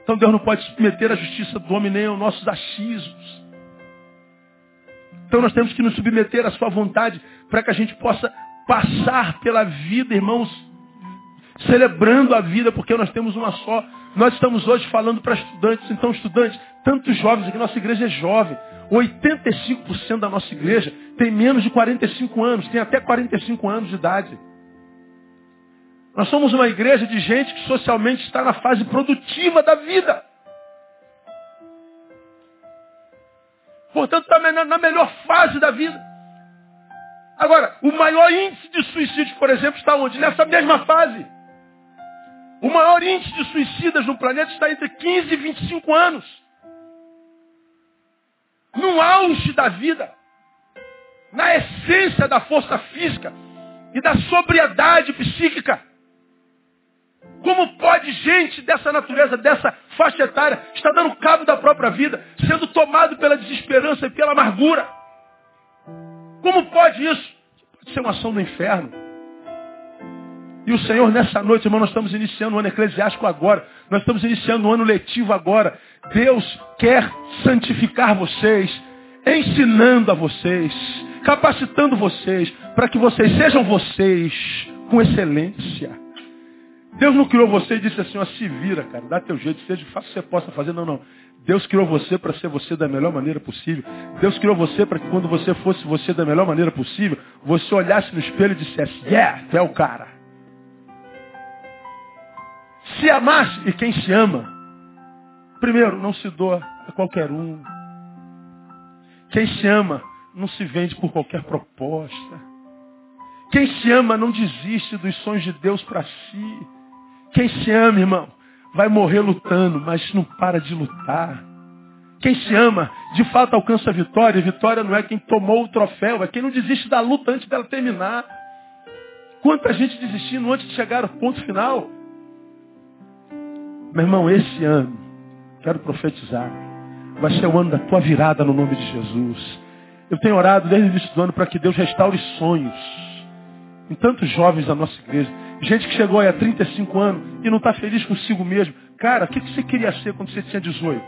Então Deus não pode submeter a justiça do homem nem aos nossos achismos. Então nós temos que nos submeter à sua vontade para que a gente possa passar pela vida, irmãos, celebrando a vida, porque nós temos uma só. Nós estamos hoje falando para estudantes, então estudantes, tantos jovens aqui, nossa igreja é jovem. 85% da nossa igreja tem menos de 45 anos, tem até 45 anos de idade. Nós somos uma igreja de gente que socialmente está na fase produtiva da vida. Portanto, está na melhor fase da vida. Agora, o maior índice de suicídio, por exemplo, está onde? Nessa mesma fase. O maior índice de suicidas no planeta está entre 15 e 25 anos. No auge da vida. Na essência da força física e da sobriedade psíquica. Como pode gente dessa natureza, dessa faixa etária, estar dando cabo da própria vida, sendo tomado pela desesperança e pela amargura? Como pode isso? Pode ser uma ação do inferno. E o Senhor, nessa noite, irmão, nós estamos iniciando o ano eclesiástico agora. Nós estamos iniciando o ano letivo agora. Deus quer santificar vocês, ensinando a vocês, capacitando vocês, para que vocês sejam vocês com excelência. Deus não criou você e disse assim, ó, se vira, cara, dá teu jeito, seja, faça o que você possa fazer. Não, não. Deus criou você para ser você da melhor maneira possível. Deus criou você para que quando você fosse você da melhor maneira possível, você olhasse no espelho e dissesse, yeah, é o cara. Se amasse, e quem se ama, primeiro, não se doa a qualquer um. Quem se ama, não se vende por qualquer proposta. Quem se ama não desiste dos sonhos de Deus para si. Quem se ama, irmão, vai morrer lutando, mas não para de lutar. Quem se ama, de fato alcança a vitória. Vitória não é quem tomou o troféu, é quem não desiste da luta antes dela terminar. Quanta gente desistindo antes de chegar ao ponto final. Meu irmão, esse ano, quero profetizar, vai ser o ano da tua virada no nome de Jesus. Eu tenho orado desde o início do ano para que Deus restaure sonhos em tantos jovens da nossa igreja. Gente que chegou aí há 35 anos e não está feliz consigo mesmo. Cara, o que você queria ser quando você tinha 18?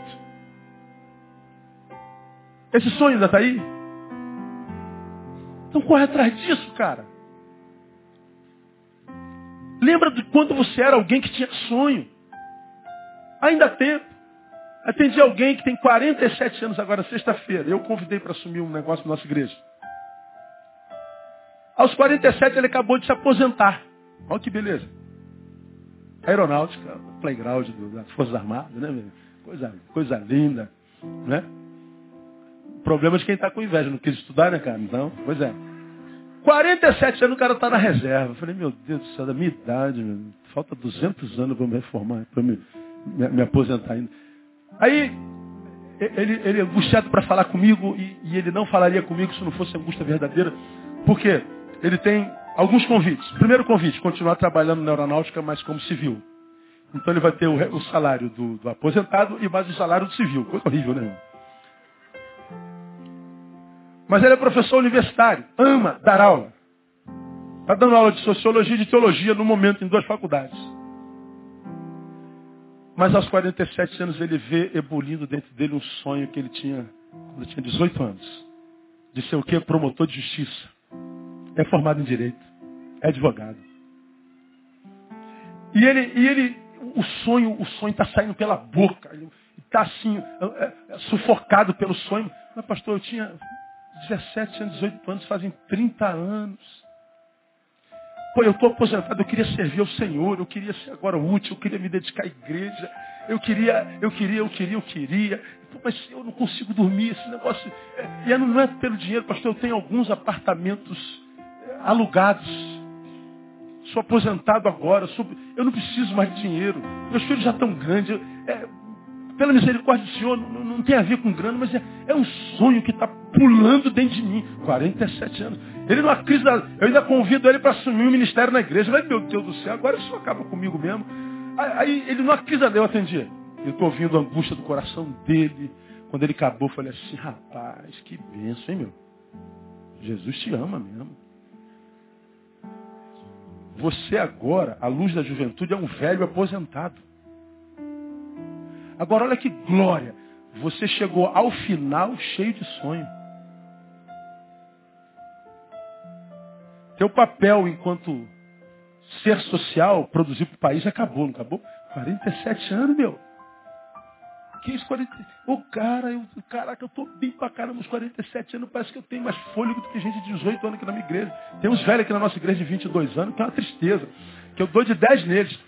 Esse sonho ainda está aí? Então corre atrás disso, cara. Lembra de quando você era alguém que tinha sonho. Ainda tempo. Atendi alguém que tem 47 anos agora, sexta-feira. Eu convidei para assumir um negócio na nossa igreja. Aos 47 ele acabou de se aposentar. Olha que beleza. Aeronáutica, playground das Forças Armadas, né? Coisa, coisa linda, né? Problema de quem está com inveja, não quis estudar, né, cara? Então, pois é. 47 anos o cara está na reserva. Eu falei, meu Deus do céu, da minha idade, meu, falta 200 anos para me reformar, para me, me, aposentar ainda. Aí, ele, ele é angustiado para falar comigo e, e, ele não falaria comigo se não fosse angústia verdadeira. Por quê? Ele tem alguns convites. Primeiro convite, continuar trabalhando na aeronáutica, mas como civil. Então ele vai ter o, o salário do, do, aposentado e mais o salário do civil. Coisa horrível, né? Mas ele é professor universitário, ama dar aula. Está dando aula de sociologia e de teologia no momento em duas faculdades. Mas aos 47 anos ele vê ebulindo dentro dele um sonho que ele tinha quando ele tinha 18 anos. De ser o quê? Promotor de justiça é formado em direito, é advogado. E ele, e ele o sonho, o sonho está saindo pela boca, está assim, é, é, sufocado pelo sonho. Mas pastor, eu tinha 17 anos, 18 anos, fazem 30 anos. Pô, eu estou aposentado, eu queria servir ao Senhor, eu queria ser agora útil, eu queria me dedicar à igreja, eu queria, eu queria, eu queria, eu queria. Pô, mas eu não consigo dormir, esse negócio. É, e não é pelo dinheiro, pastor, eu tenho alguns apartamentos alugados. Sou aposentado agora, sou, eu não preciso mais de dinheiro. Meus filhos já estão grandes. É, pela misericórdia do Senhor, não, não, tem a ver com grana, mas é, é um sonho que está pulando dentro de mim. 47 anos. Ele não acredita, eu ainda convido ele para assumir o um ministério na igreja. Mas, meu Deus do céu, agora isso acaba comigo mesmo. Aí, ele não acredita, eu atendi. Eu estou ouvindo a angústia do coração dele. Quando ele acabou, eu falei assim, rapaz, que benção, hein, meu? Jesus te ama mesmo. Você agora, à luz da juventude, é um velho aposentado. Agora olha que glória. Você chegou ao final cheio de sonho. Teu papel enquanto ser social, produzir para o país, acabou, não acabou? 47 anos, meu. Que isso, 40... Ô, cara, eu, caraca, eu tô bem pra caramba, uns 47 anos, parece que eu tenho mais fôlego do que gente de 18 anos aqui na minha igreja. Tem uns velhos aqui na nossa igreja de 22 anos, que é uma tristeza, que eu dou de 10 neles.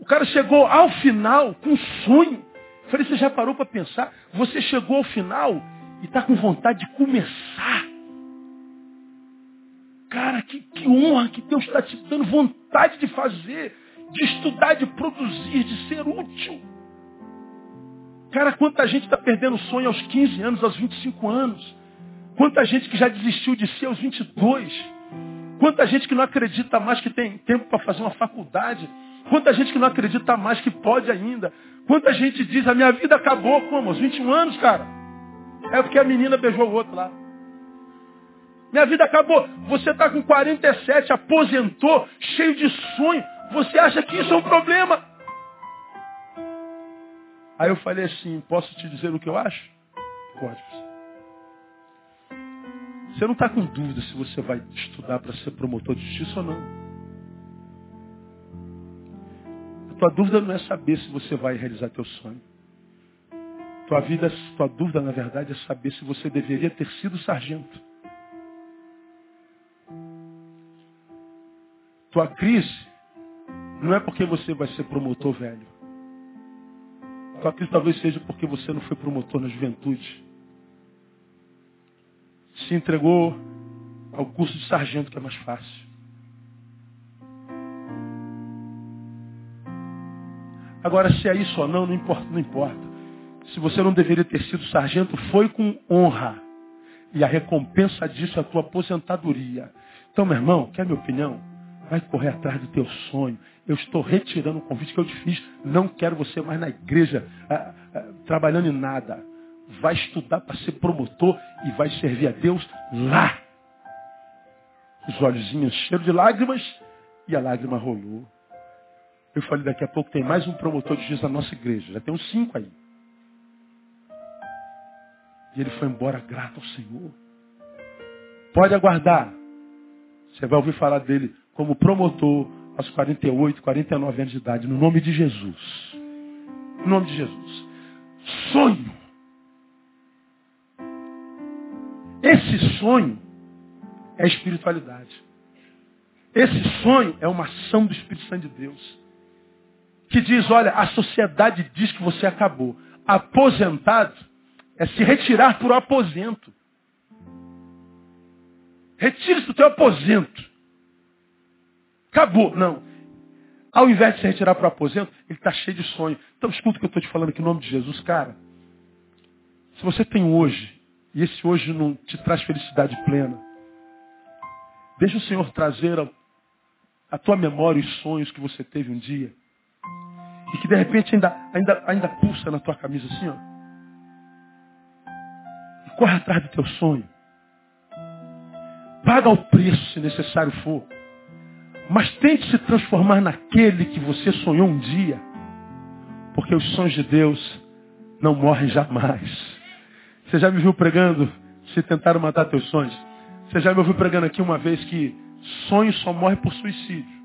O cara chegou ao final com um sonho. Falei, você já parou para pensar? Você chegou ao final e está com vontade de começar. Cara, que, que honra que Deus está te dando vontade de fazer, de estudar, de produzir, de ser útil. Cara, quanta gente está perdendo o sonho aos 15 anos, aos 25 anos. Quanta gente que já desistiu de si aos 22. Quanta gente que não acredita mais que tem tempo para fazer uma faculdade. Quanta gente que não acredita mais que pode ainda. Quanta gente diz, a minha vida acabou, como? Aos 21 anos, cara. É porque a menina beijou o outro lá. Minha vida acabou. Você está com 47, aposentou, cheio de sonho. Você acha que isso é um problema? Aí eu falei assim, posso te dizer o que eu acho? Pode. Você não está com dúvida se você vai estudar para ser promotor de justiça ou não. A tua dúvida não é saber se você vai realizar teu sonho. Tua, vida, tua dúvida, na verdade, é saber se você deveria ter sido sargento. Tua crise não é porque você vai ser promotor velho. Tua crise talvez seja porque você não foi promotor na juventude. Se entregou ao curso de sargento, que é mais fácil. Agora, se é isso ou não, não importa, não importa. Se você não deveria ter sido sargento, foi com honra. E a recompensa disso é a tua aposentadoria. Então, meu irmão, quer minha opinião? Vai correr atrás do teu sonho. Eu estou retirando o convite que eu te fiz. Não quero você mais na igreja, ah, ah, trabalhando em nada. Vai estudar para ser promotor e vai servir a Deus lá. Os olhozinhos cheios de lágrimas e a lágrima rolou. Eu falei, daqui a pouco tem mais um promotor de justiça na nossa igreja. Já tem uns cinco aí. E ele foi embora grato ao Senhor. Pode aguardar. Você vai ouvir falar dele como promotor aos 48, 49 anos de idade, no nome de Jesus. No nome de Jesus. Sonho. Esse sonho é espiritualidade. Esse sonho é uma ação do Espírito Santo de Deus. Que diz, olha, a sociedade diz que você acabou. Aposentado é se retirar por aposento. Retire-se do teu aposento. Acabou. Não. Ao invés de se retirar para o aposento, ele está cheio de sonho. Então escuta o que eu estou te falando aqui em nome de Jesus, cara. Se você tem hoje, e esse hoje não te traz felicidade plena, deixa o Senhor trazer a, tua memória os sonhos que você teve um dia. E que de repente ainda, ainda, ainda pulsa na tua camisa assim, ó. E corre atrás do teu sonho. Paga o preço se necessário for. Mas tente se transformar naquele que você sonhou um dia. Porque os sonhos de Deus não morrem jamais. Você já me viu pregando se tentaram matar teus sonhos? Você já me ouviu pregando aqui uma vez que sonho só morre por suicídio.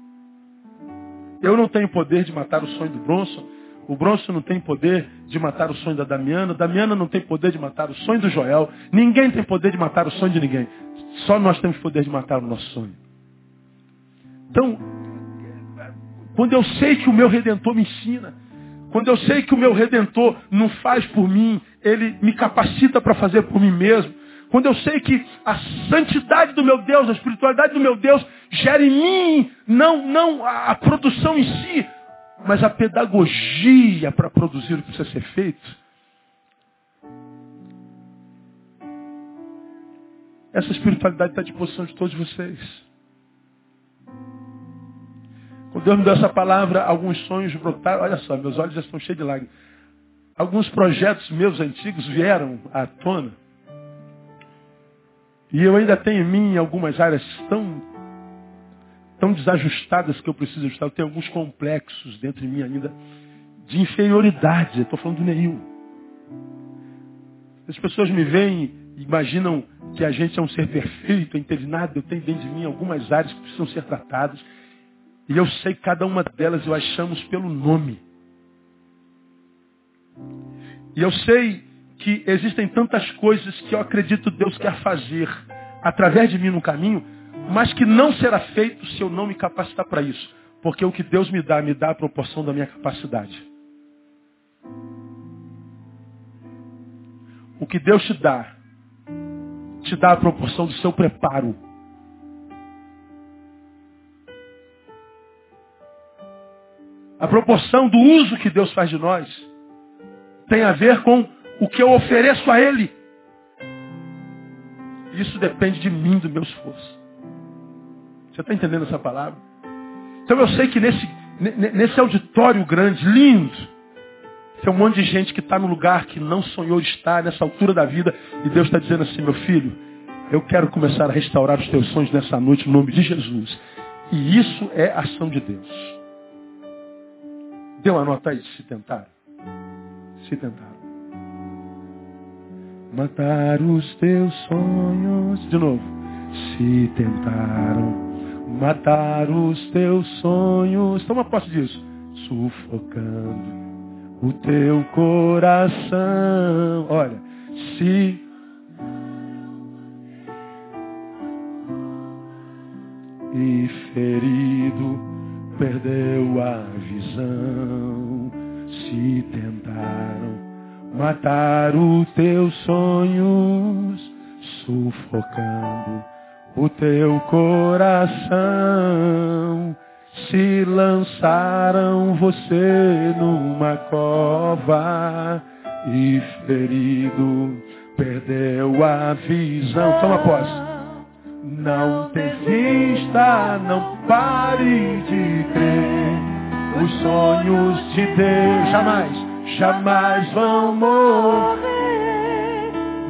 Eu não tenho poder de matar o sonho do Bronson. O Bronson não tem poder de matar o sonho da Damiana. Damiana não tem poder de matar o sonho do Joel. Ninguém tem poder de matar o sonho de ninguém. Só nós temos poder de matar o nosso sonho. Então, quando eu sei que o meu redentor me ensina, quando eu sei que o meu redentor não faz por mim, ele me capacita para fazer por mim mesmo. Quando eu sei que a santidade do meu Deus, a espiritualidade do meu Deus gera em mim não, não a, produção em si, mas a pedagogia para produzir o que precisa ser feito. Essa espiritualidade está à disposição de todos vocês. Deus me deu essa palavra, alguns sonhos brotaram. Olha só, meus olhos já estão cheios de lágrimas. Alguns projetos meus antigos vieram à tona. E eu ainda tenho em mim algumas áreas tão, tão desajustadas que eu preciso ajustar. Eu tenho alguns complexos dentro de mim ainda de inferioridade. Estou falando do Neil. As pessoas me veem e imaginam que a gente é um ser perfeito, não entende nada. Eu tenho dentro de mim algumas áreas que precisam ser tratadas. E eu sei cada uma delas, eu as chamo pelo nome. E eu sei que existem tantas coisas que eu acredito Deus quer fazer através de mim no caminho, mas que não será feito se eu não me capacitar para isso. Porque o que Deus me dá, me dá a proporção da minha capacidade. O que Deus te dá, te dá a proporção do seu preparo. A proporção do uso que Deus faz de nós tem a ver com o que eu ofereço a Ele. Isso depende de mim, do meu esforço. Você está entendendo essa palavra? Então eu sei que nesse, nesse auditório grande, lindo, tem um monte de gente que está no lugar que não sonhou estar nessa altura da vida. E Deus está dizendo assim, meu filho, eu quero começar a restaurar os teus sonhos nessa noite, no nome de Jesus. E isso é ação de Deus. Deu uma nota aí, se tentaram. Se tentaram. Matar os teus sonhos. De novo. Se tentaram matar os teus sonhos. Toma posse disso. Sufocando o teu coração. Olha, se e ferido perdeu a visão. Se tentaram matar os teus sonhos, sufocando o teu coração. Se lançaram você numa cova e ferido, perdeu a visão. Toma posse. Não desista, não pare de crer. Os sonhos de Deus jamais, jamais vão morrer.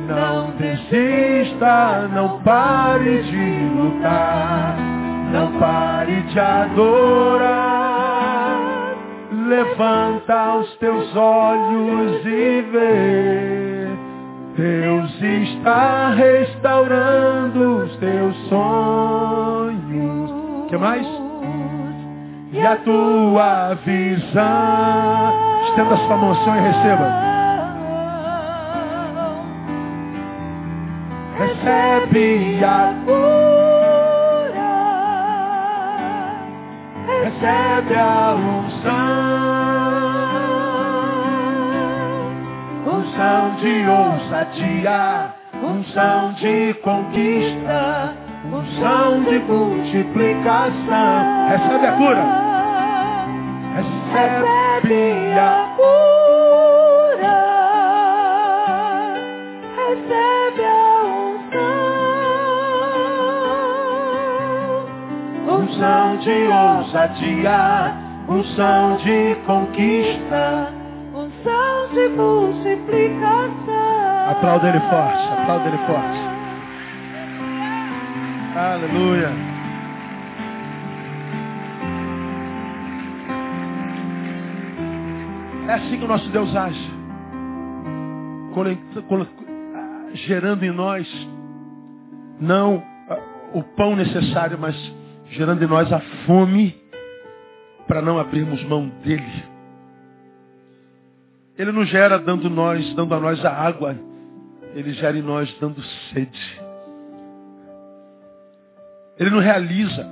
Não desista, não pare de lutar, não pare de adorar. Levanta os teus olhos e vê. Deus está restaurando os teus sonhos. Que mais? E a tua visão. Estenda sua mão assim e receba. recebe a cura, recebe a unção, unção de ousadia, unção de conquista, unção de multiplicação. Recebe a cura, recebe a cura, recebe a unção de ousadia, unção de conquista, unção de multiplicação. Aplauda ele forte, aplauda ele forte. Aleluia. É assim que o nosso Deus age. Gerando em nós não ah, o pão necessário, mas gerando em nós a fome para não abrirmos mão dele. Ele não gera dando nós, dando a nós a água, ele gera em nós dando sede. Ele não realiza,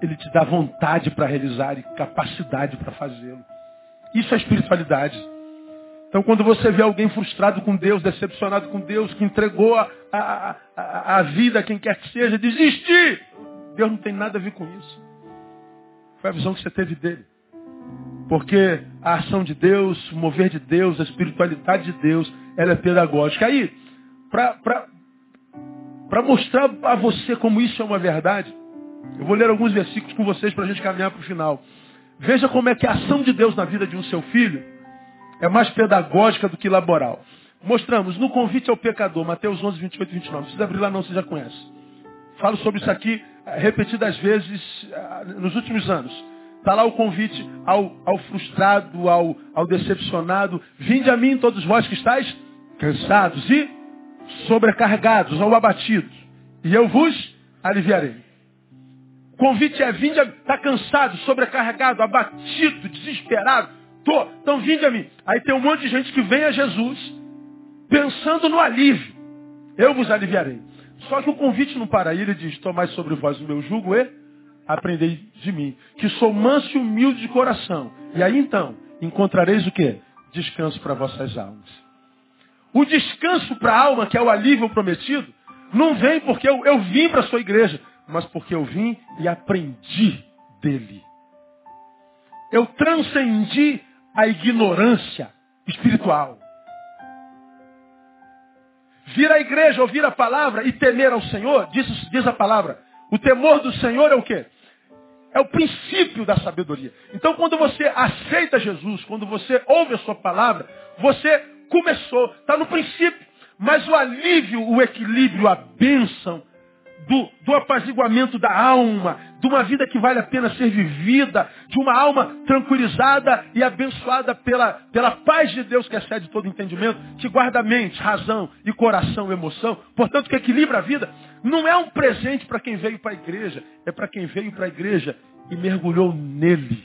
ele te dá vontade para realizar e capacidade para fazê-lo. Isso é espiritualidade. Então, quando você vê alguém frustrado com Deus, decepcionado com Deus, que entregou a, a, a, a vida a quem quer que seja, desiste! Deus não tem nada a ver com isso. Foi a visão que você teve dele. Porque a ação de Deus, o mover de Deus, a espiritualidade de Deus, ela é pedagógica. Aí, para mostrar a você como isso é uma verdade, eu vou ler alguns versículos com vocês para a gente caminhar para o final. Veja como é que a ação de Deus na vida de um seu filho é mais pedagógica do que laboral. Mostramos no convite ao pecador, Mateus 11, 28 e 29. Não abrir lá não, você já conhece. Falo sobre isso aqui eh, repetidas vezes eh, nos últimos anos. Está lá o convite ao, ao frustrado, ao, ao, decepcionado. Vinde a mim todos vós que estáis cansados e sobrecarregados, ao abatido. E eu vos aliviarei. O convite é vinde a está cansado, sobrecarregado, abatido, desesperado. Tô, então vinde a mim. Aí tem um monte de gente que vem a Jesus pensando no alívio. Eu vos aliviarei. Só que o convite não para aí, ele diz, tomai sobre vós o meu jugo e aprendei de mim, que sou manso e humilde de coração. E aí então, encontrareis o quê? Descanso para vossas almas. O descanso para a alma, que é o alívio prometido, não vem porque eu, eu vim para a sua igreja, mas porque eu vim e aprendi dele. Eu transcendi a ignorância espiritual. Vir à igreja, ouvir a palavra e temer ao Senhor, diz, diz a palavra. O temor do Senhor é o quê? É o princípio da sabedoria. Então, quando você aceita Jesus, quando você ouve a sua palavra, você começou, está no princípio. Mas o alívio, o equilíbrio, a bênção, do, do apaziguamento da alma, de uma vida que vale a pena ser vivida, de uma alma tranquilizada e abençoada pela, pela paz de Deus que excede todo entendimento, que guarda mente, razão e coração emoção, portanto que equilibra a vida, não é um presente para quem veio para a igreja, é para quem veio para a igreja e mergulhou nele,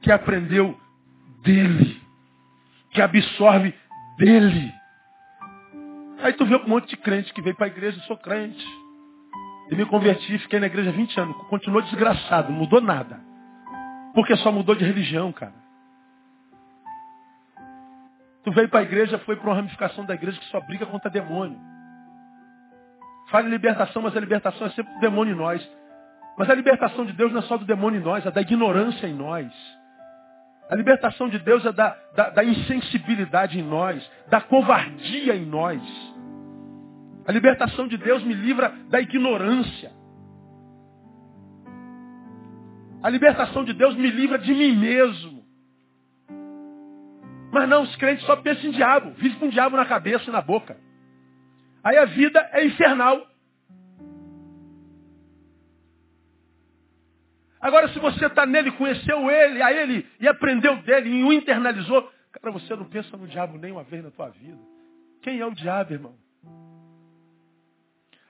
que aprendeu dele, que absorve dele. Aí tu vê um monte de crente que veio para a igreja, eu sou crente. E me converti, fiquei na igreja 20 anos. Continuou desgraçado, não mudou nada. Porque só mudou de religião, cara. Tu veio para a igreja, foi para uma ramificação da igreja que só briga contra demônio. Fala libertação, mas a libertação é sempre do demônio em nós. Mas a libertação de Deus não é só do demônio em nós, é da ignorância em nós. A libertação de Deus é da, da, da insensibilidade em nós, da covardia em nós. A libertação de Deus me livra da ignorância. A libertação de Deus me livra de mim mesmo. Mas não, os crentes só pensam em diabo, vivem com diabo na cabeça e na boca. Aí a vida é infernal. Agora, se você está nele, conheceu ele, a ele e aprendeu dele e o internalizou, cara, você não pensa no diabo nem uma vez na tua vida. Quem é o diabo, irmão?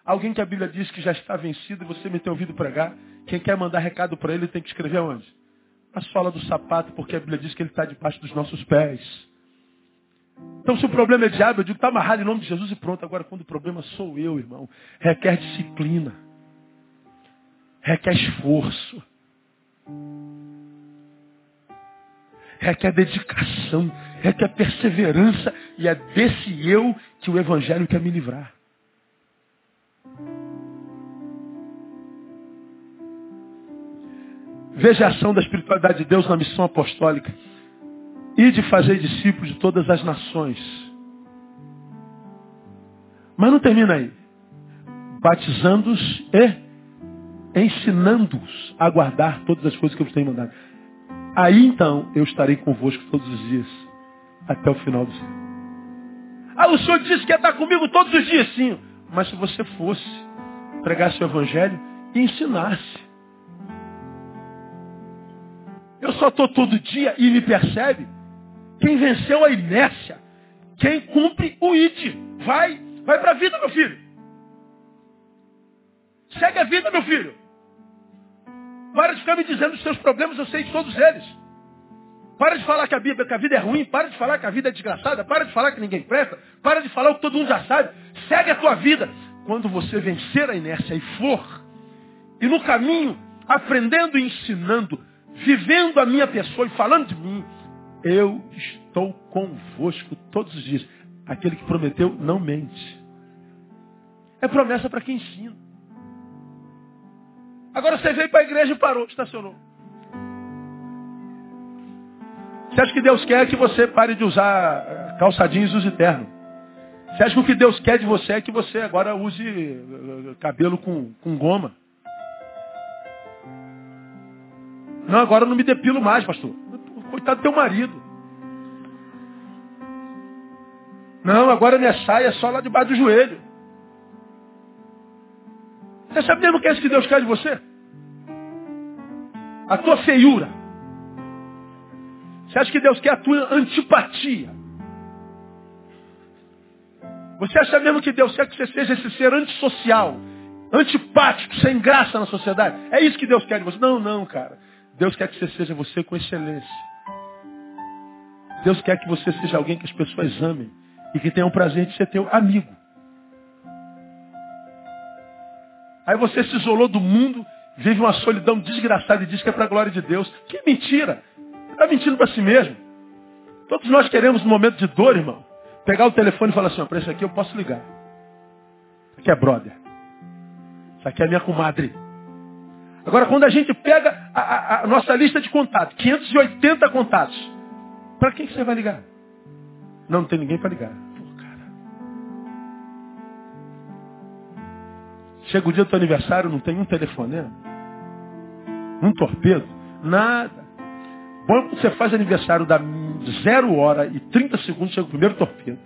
Alguém que a Bíblia diz que já está vencido e você me tem ouvido pregar. Quem quer mandar recado para ele tem que escrever onde? A sola do sapato, porque a Bíblia diz que ele está debaixo dos nossos pés. Então, se o problema é diabo, eu digo, está amarrado em nome de Jesus e pronto. Agora, quando o problema sou eu, irmão, requer disciplina, requer esforço. Requer dedicação, requer perseverança, e é desse eu que o Evangelho quer me livrar. Veja a ação da espiritualidade de Deus na missão apostólica e de fazer discípulos de todas as nações. Mas não termina aí. Batizando-os e ensinando-os a guardar todas as coisas que eu vos tenho mandado. Aí então eu estarei convosco todos os dias, até o final do céu. Ah, o Senhor disse que ia estar comigo todos os dias, sim. Mas se você fosse, pregasse o Evangelho e ensinasse. Eu só estou todo dia e me percebe quem venceu a inércia, quem cumpre o ID. Vai, vai para a vida, meu filho. Segue a vida, meu filho. Para de ficar me dizendo os seus problemas, eu sei de todos eles. Para de falar que a, Bíblia, que a vida é ruim, para de falar que a vida é desgraçada, para de falar que ninguém presta, para de falar o que todo mundo já sabe. Segue a tua vida. Quando você vencer a inércia e for, e no caminho, aprendendo e ensinando, vivendo a minha pessoa e falando de mim, eu estou convosco todos os dias. Aquele que prometeu não mente. É promessa para quem ensina. Agora você veio para a igreja e parou, estacionou. Você acha que Deus quer que você pare de usar eh, calçadinhos e use terno? Você acha que o que Deus quer de você é que você agora use eh, cabelo com, com goma? Não, agora eu não me depilo mais, pastor. Coitado do teu marido. Não, agora minha saia é só lá debaixo do joelho. Você sabe mesmo o que é isso que Deus quer de você? A tua feiura. Você acha que Deus quer a tua antipatia? Você acha mesmo que Deus quer que você seja esse ser antissocial, antipático, sem graça na sociedade? É isso que Deus quer de você? Não, não, cara. Deus quer que você seja você com excelência. Deus quer que você seja alguém que as pessoas amem e que tenham prazer de ser teu amigo. Aí você se isolou do mundo, vive uma solidão desgraçada e diz que é para a glória de Deus. Que mentira! Está mentindo para si mesmo. Todos nós queremos, no momento de dor, irmão, pegar o telefone e falar assim, para esse aqui eu posso ligar. Isso aqui é brother. Isso aqui é minha comadre. Agora, quando a gente pega a, a, a nossa lista de contatos, 580 contatos, para quem que você vai ligar? Não, não tem ninguém para ligar. Chega o dia do teu aniversário, não tem um telefonema, um torpedo, nada. Bom, quando você faz aniversário da zero hora e 30 segundos, chega o primeiro torpedo.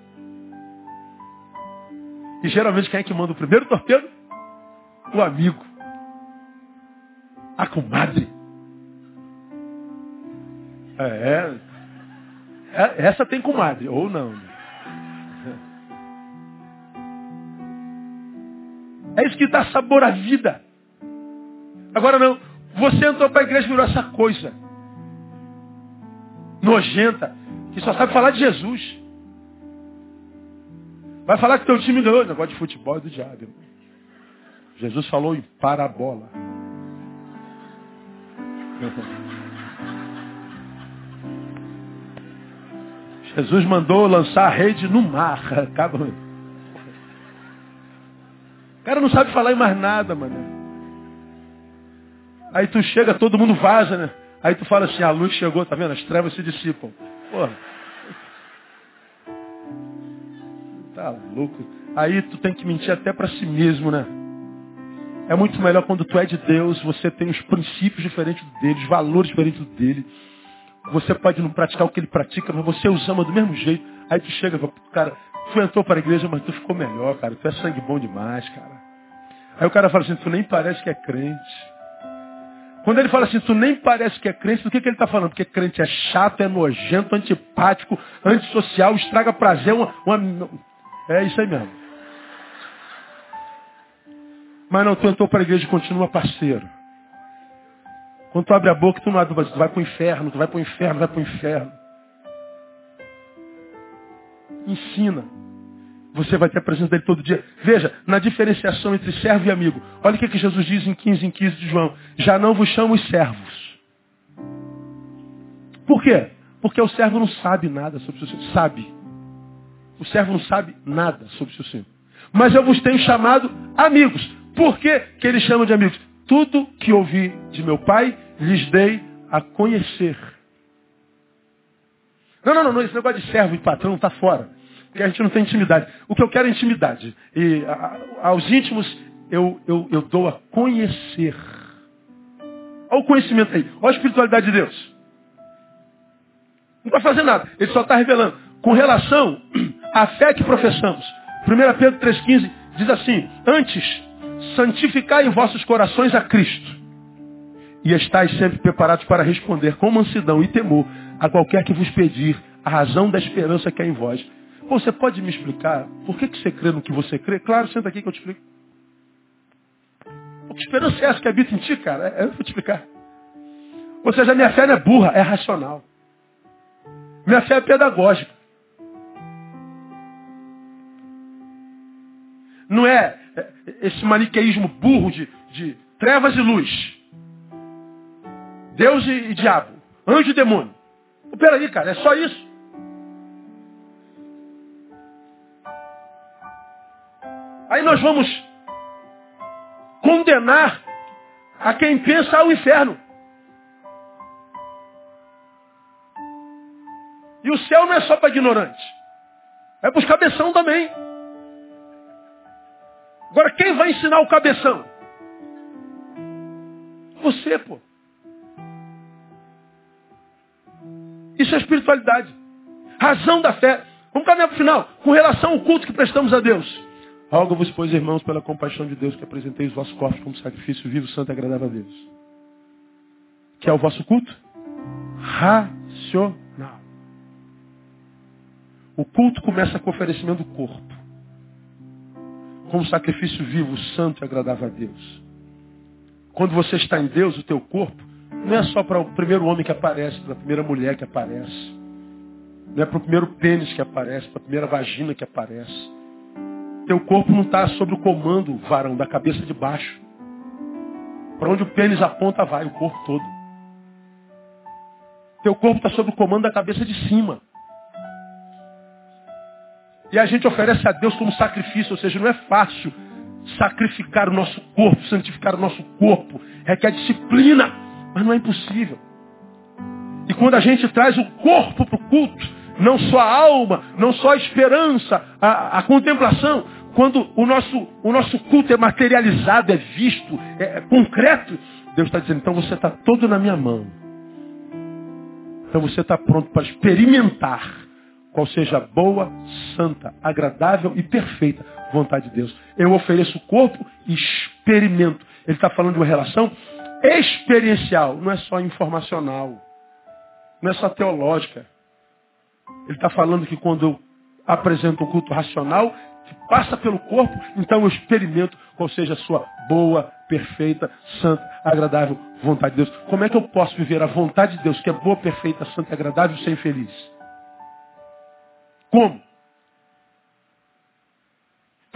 E geralmente quem é que manda o primeiro torpedo? O amigo. A comadre. É, é, essa tem comadre, ou não. É isso que dá sabor à vida. Agora não. Você entrou para a igreja e virou essa coisa. Nojenta. Que só sabe falar de Jesus. Vai falar que teu time ganhou. Negócio de futebol é do diabo. Jesus falou em parabola. <laughs> Jesus mandou lançar a rede no mar. <laughs> Acaba. Cara não sabe falar em mais nada, mano. Aí tu chega, todo mundo vaza, né? Aí tu fala assim, a luz chegou, tá vendo? As trevas se dissipam. Porra. Tá louco. Aí tu tem que mentir até para si mesmo, né? É muito melhor quando tu é de Deus, você tem os princípios diferentes dele, os valores diferentes dele. Você pode não praticar o que ele pratica, mas você os ama do mesmo jeito. Aí tu chega cara, tu entrou para a igreja, mas tu ficou melhor, cara. Tu é sangue bom demais, cara. Aí o cara fala assim, tu nem parece que é crente. Quando ele fala assim, tu nem parece que é crente, do que, que ele está falando? Porque crente é chato, é nojento, antipático, antissocial, estraga prazer, uma, uma... É isso aí mesmo. Mas não, tu entrou para a igreja e continua parceiro. Quando tu abre a boca, tu não abre, tu vai para o inferno, tu vai para o inferno, vai para o inferno. Ensina. Você vai ter a presença dele todo dia. Veja, na diferenciação entre servo e amigo. Olha o que, que Jesus diz em 15 em 15 de João. Já não vos chamo os servos. Por quê? Porque o servo não sabe nada sobre o seu Senhor. Sabe. O servo não sabe nada sobre o seu Senhor. Mas eu vos tenho chamado amigos. Por que, que ele chama de amigos? Tudo que ouvi de meu pai, lhes dei a conhecer. Não, não, não, esse negócio de servo e patrão está fora. Porque a gente não tem intimidade. O que eu quero é intimidade. E a, aos íntimos eu, eu, eu dou a conhecer. Olha o conhecimento aí. Olha a espiritualidade de Deus. Não está fazendo nada. Ele só está revelando. Com relação à fé que professamos. 1 Pedro 3,15 diz assim, antes santificai em vossos corações a Cristo. E estáis sempre preparados para responder com mansidão e temor a qualquer que vos pedir a razão da esperança que há em vós. Você pode me explicar por que, que você crê no que você crê? Claro, senta aqui que eu te explico. Que esperança é essa que habita em ti, cara? É, eu vou te explicar. Ou seja, minha fé não é burra, é racional. Minha fé é pedagógica. Não é esse maniqueísmo burro de, de trevas e luz. Deus e, e diabo. Anjo e demônio. Peraí, cara, é só isso. Aí nós vamos condenar a quem pensa ao inferno. E o céu não é só para ignorante. É para os cabeção também. Agora, quem vai ensinar o cabeção? Você, pô. Isso é espiritualidade. Razão da fé. Vamos caminhar para o final. Com relação ao culto que prestamos a Deus. Rogo-vos, pois, irmãos, pela compaixão de Deus, que apresentei os vossos corpos como sacrifício vivo, santo e agradável a Deus. Que é o vosso culto? Racional. O culto começa com o oferecimento do corpo como sacrifício vivo, santo e agradável a Deus. Quando você está em Deus, o teu corpo, não é só para o primeiro homem que aparece, para a primeira mulher que aparece. Não é para o primeiro pênis que aparece, para a primeira vagina que aparece. Teu corpo não está sob o comando, varão, da cabeça de baixo. Para onde o pênis aponta, vai o corpo todo. Teu corpo está sob o comando da cabeça de cima. E a gente oferece a Deus como sacrifício, ou seja, não é fácil sacrificar o nosso corpo, santificar o nosso corpo. Requer disciplina, mas não é impossível. E quando a gente traz o corpo para o culto, não só a alma, não só a esperança, a, a contemplação, quando o nosso, o nosso culto é materializado, é visto, é, é concreto, Deus está dizendo, então você está todo na minha mão. Então você está pronto para experimentar qual seja a boa, santa, agradável e perfeita vontade de Deus. Eu ofereço o corpo e experimento. Ele está falando de uma relação experiencial, não é só informacional, não é só teológica. Ele está falando que quando eu apresento um culto racional, que passa pelo corpo, então eu experimento qual seja a sua boa, perfeita, santa, agradável vontade de Deus. Como é que eu posso viver a vontade de Deus, que é boa, perfeita, santa e agradável, sem feliz? Como?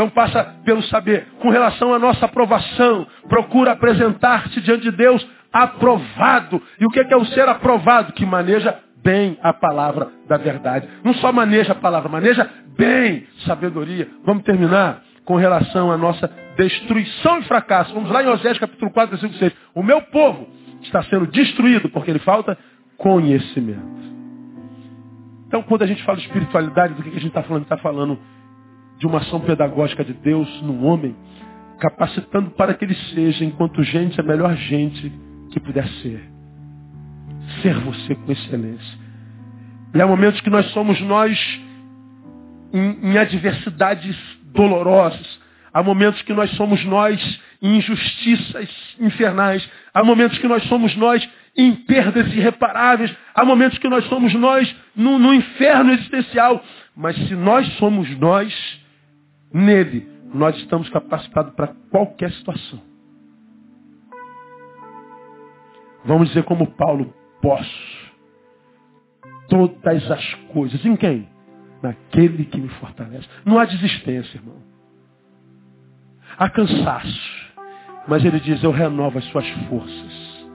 Então passa pelo saber. Com relação à nossa aprovação, procura apresentar-se diante de Deus aprovado. E o que é o ser aprovado? Que maneja bem a palavra da verdade. Não só maneja a palavra, maneja bem sabedoria. Vamos terminar com relação à nossa destruição e fracasso. Vamos lá em Osés capítulo 4, versículo 6. O meu povo está sendo destruído porque ele falta conhecimento. Então, quando a gente fala de espiritualidade, do que a gente está falando? Está falando de uma ação pedagógica de Deus no homem, capacitando para que ele seja, enquanto gente, a melhor gente que puder ser. Ser você com excelência. E há momentos que nós somos nós em, em adversidades dolorosas. Há momentos que nós somos nós em injustiças infernais. Há momentos que nós somos nós em perdas irreparáveis. Há momentos que nós somos nós no, no inferno existencial. Mas se nós somos nós, nele, nós estamos capacitados para qualquer situação. Vamos dizer como Paulo, posso todas as coisas. Em quem? Naquele que me fortalece. Não há desistência, irmão. Há cansaço. Mas ele diz, eu renovo as suas forças.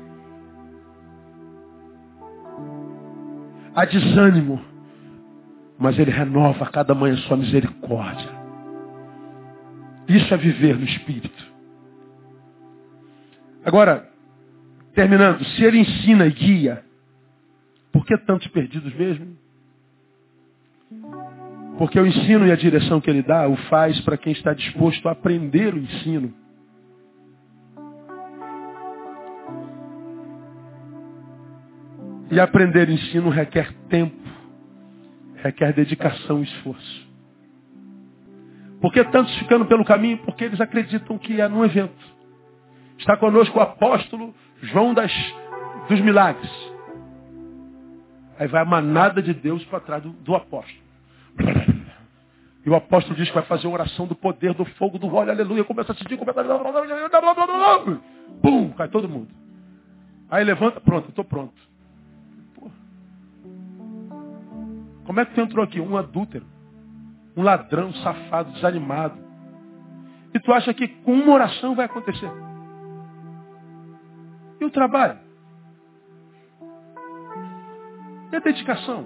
Há desânimo. Mas ele renova a cada manhã sua misericórdia. Isso é viver no Espírito. Agora, terminando, se ele ensina e guia, por que tantos perdidos mesmo? Porque o ensino e a direção que ele dá o faz para quem está disposto a aprender o ensino. E aprender ensino requer tempo, requer dedicação e esforço. Por que tantos ficando pelo caminho? Porque eles acreditam que é num evento. Está conosco o apóstolo João das, dos Milagres. Aí vai a manada de Deus para trás do, do apóstolo. E o apóstolo diz que vai fazer uma oração do poder, do fogo, do óleo, aleluia. Começa a sentir, começa a... Pum, cai todo mundo. Aí levanta, pronto, estou pronto. Como é que tu entrou aqui? Um adúltero. Um ladrão, safado, desanimado. E tu acha que com uma oração vai acontecer. E o trabalho? E a dedicação?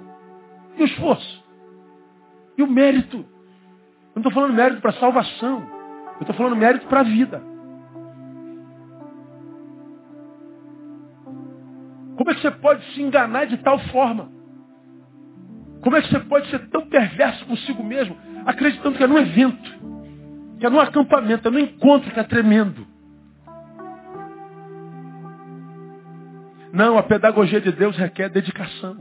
E o esforço? E o mérito? Eu não estou falando mérito para salvação. Eu estou falando mérito para a vida. Como é que você pode se enganar de tal forma? Como é que você pode ser tão perverso consigo mesmo, acreditando que é num evento, que é num acampamento, é num encontro que é tremendo? Não, a pedagogia de Deus requer dedicação.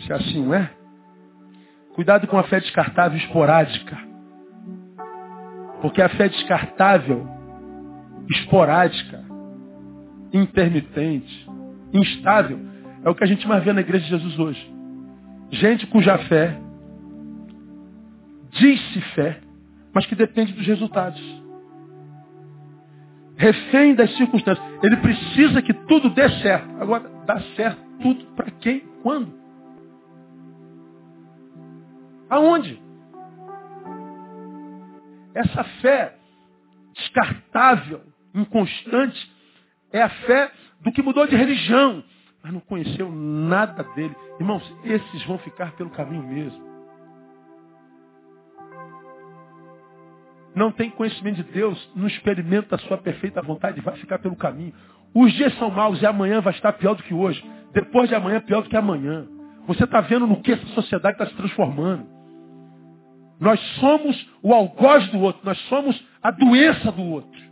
Se assim não é, cuidado com a fé descartável esporádica. Porque a fé descartável, esporádica, intermitente, instável, é o que a gente mais vê na igreja de Jesus hoje. Gente cuja fé diz-se fé, mas que depende dos resultados. Refém das circunstâncias. Ele precisa que tudo dê certo. Agora, dá certo tudo para quem? Quando? Aonde? Essa fé descartável, inconstante, é a fé do que mudou de religião, mas não conheceu nada dele. Irmãos, esses vão ficar pelo caminho mesmo. Não tem conhecimento de Deus, não experimenta a sua perfeita vontade, vai ficar pelo caminho. Os dias são maus e amanhã vai estar pior do que hoje. Depois de amanhã, pior do que amanhã. Você está vendo no que essa sociedade está se transformando. Nós somos o algoz do outro, nós somos a doença do outro.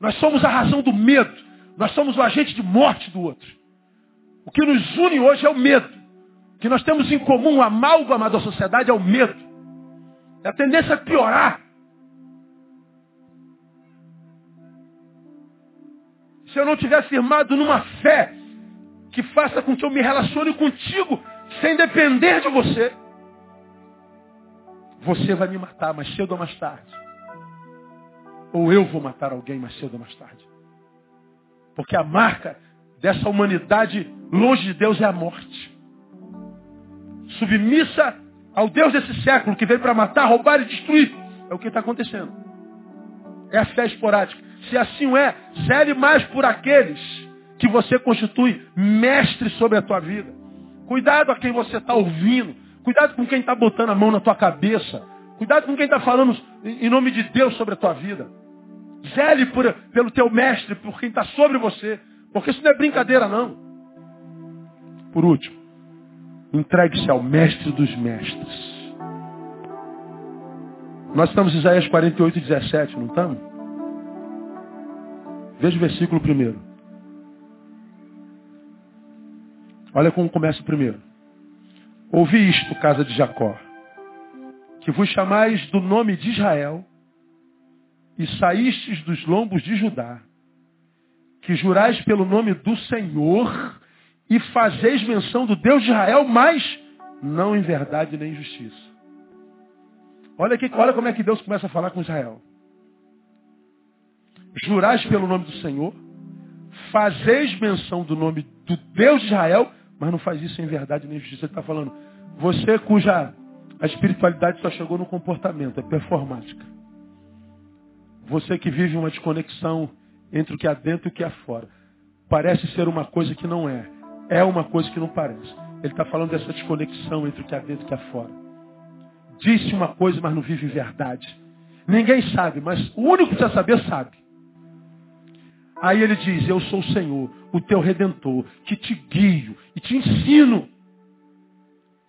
Nós somos a razão do medo. Nós somos o agente de morte do outro. O que nos une hoje é o medo. O que nós temos em comum, o amálgama da sociedade, é o medo. É a tendência a piorar. Se eu não tiver firmado numa fé que faça com que eu me relacione contigo sem depender de você, você vai me matar mais cedo ou mais tarde. Ou eu vou matar alguém mais cedo ou mais tarde. Porque a marca dessa humanidade longe de Deus é a morte. Submissa ao Deus desse século que veio para matar, roubar e destruir. É o que está acontecendo. É a fé esporádica. Se assim é, zele mais por aqueles que você constitui mestre sobre a tua vida. Cuidado a quem você está ouvindo. Cuidado com quem está botando a mão na tua cabeça Cuidado com quem está falando em nome de Deus sobre a tua vida. Zele por, pelo teu mestre, por quem está sobre você. Porque isso não é brincadeira, não. Por último, entregue-se ao mestre dos mestres. Nós estamos em Isaías 48, 17, não estamos? Veja o versículo primeiro. Olha como começa o primeiro. Ouvi isto, casa de Jacó, que vos chamais do nome de Israel e saístes dos lombos de Judá, que jurais pelo nome do Senhor e fazeis menção do Deus de Israel, mas não em verdade nem em justiça. Olha, aqui, olha como é que Deus começa a falar com Israel. Jurais pelo nome do Senhor, fazeis menção do nome do Deus de Israel, mas não faz isso em verdade nem em justiça. Ele está falando, você cuja a espiritualidade só chegou no comportamento, é performática. Você que vive uma desconexão entre o que há dentro e o que há fora. Parece ser uma coisa que não é. É uma coisa que não parece. Ele está falando dessa desconexão entre o que há dentro e o que há fora. Disse uma coisa, mas não vive verdade. Ninguém sabe, mas o único que precisa saber sabe. Aí ele diz, eu sou o Senhor, o teu redentor, que te guio e te ensino.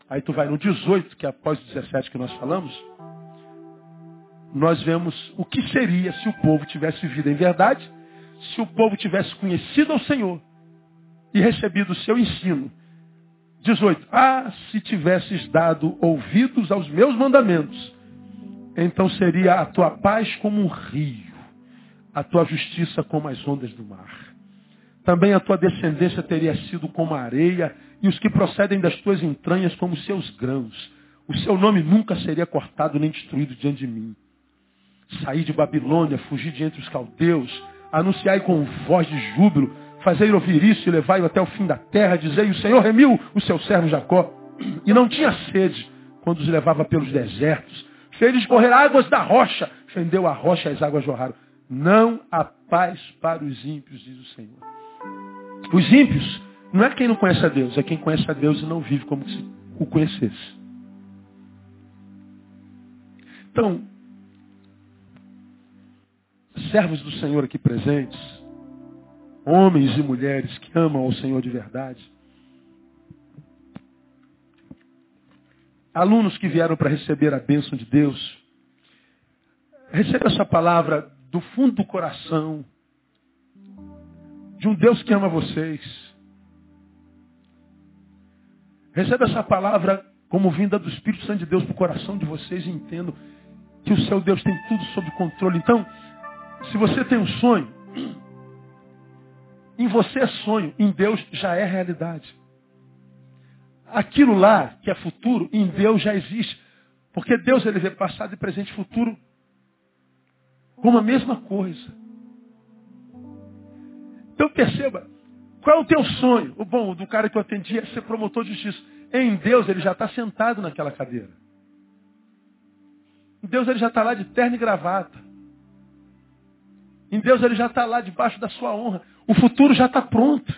Aí tu vai no 18, que é após o 17 que nós falamos, nós vemos o que seria se o povo tivesse vivido em verdade, se o povo tivesse conhecido ao Senhor e recebido o seu ensino. 18. Ah, se tivesses dado ouvidos aos meus mandamentos, então seria a tua paz como um rio, a tua justiça como as ondas do mar. Também a tua descendência teria sido como a areia, e os que procedem das tuas entranhas como seus grãos. O seu nome nunca seria cortado nem destruído diante de mim. Saí de Babilônia, fugi de entre os caldeus, anunciai com voz de júbilo, fazei ouvir isso e levai-o até o fim da terra, dizei, o Senhor remiu o seu servo Jacó, e não tinha sede quando os levava pelos desertos. Fez escorrer águas da rocha, fendeu a rocha as águas jorraram. Não há paz para os ímpios, diz o Senhor. Os ímpios não é quem não conhece a Deus, é quem conhece a Deus e não vive como se o conhecesse. Então, servos do Senhor aqui presentes, homens e mulheres que amam ao Senhor de verdade, alunos que vieram para receber a bênção de Deus, receba essa palavra do fundo do coração, de um Deus que ama vocês. Receba essa palavra como vinda do Espírito Santo de Deus para o coração de vocês e entendo que o seu Deus tem tudo sob controle. Então, se você tem um sonho, em você é sonho, em Deus já é realidade. Aquilo lá que é futuro, em Deus já existe. Porque Deus ele vê passado e presente e futuro como a mesma coisa. Então perceba, qual é o teu sonho? O bom do cara que eu atendi é ser promotor de justiça. Em Deus ele já está sentado naquela cadeira. Em Deus ele já está lá de terno e gravata. Em Deus ele já está lá debaixo da sua honra. O futuro já está pronto.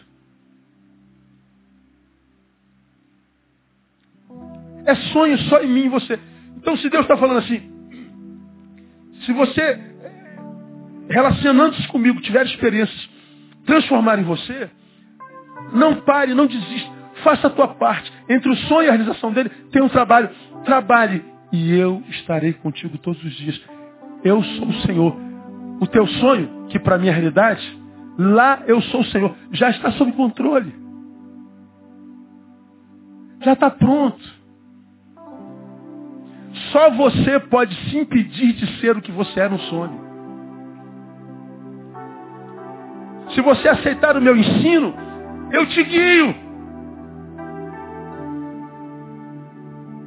É sonho só em mim e você. Então se Deus está falando assim, se você, relacionando-se comigo, tiver experiências, transformar em você, não pare, não desista. Faça a tua parte. Entre o sonho e a realização dele, tem um trabalho. Trabalhe e eu estarei contigo todos os dias. Eu sou o Senhor o teu sonho, que para mim é realidade, lá eu sou o Senhor. Já está sob controle. Já está pronto. Só você pode se impedir de ser o que você é no sonho. Se você aceitar o meu ensino, eu te guio.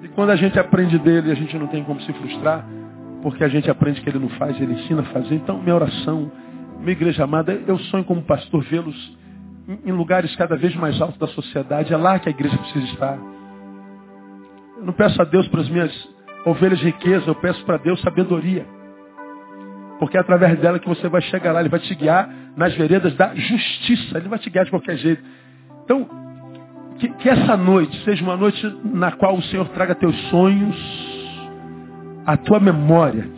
E quando a gente aprende dele, a gente não tem como se frustrar porque a gente aprende que ele não faz, ele ensina a fazer. Então, minha oração, minha igreja amada, eu sonho como pastor vê-los em lugares cada vez mais altos da sociedade. É lá que a igreja precisa estar. Eu não peço a Deus para as minhas ovelhas riqueza, eu peço para Deus sabedoria. Porque é através dela que você vai chegar lá, ele vai te guiar nas veredas da justiça, ele vai te guiar de qualquer jeito. Então, que, que essa noite seja uma noite na qual o Senhor traga teus sonhos, a tua memória.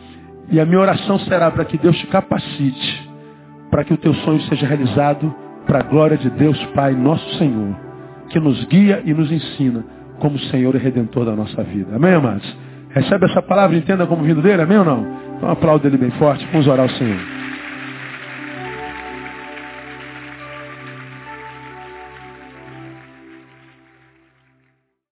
E a minha oração será para que Deus te capacite, para que o teu sonho seja realizado para a glória de Deus Pai, nosso Senhor, que nos guia e nos ensina como Senhor e Redentor da nossa vida. Amém, amados? Recebe essa palavra e entenda como vindo dele, amém ou não? Então aplauda ele bem forte, vamos orar ao Senhor.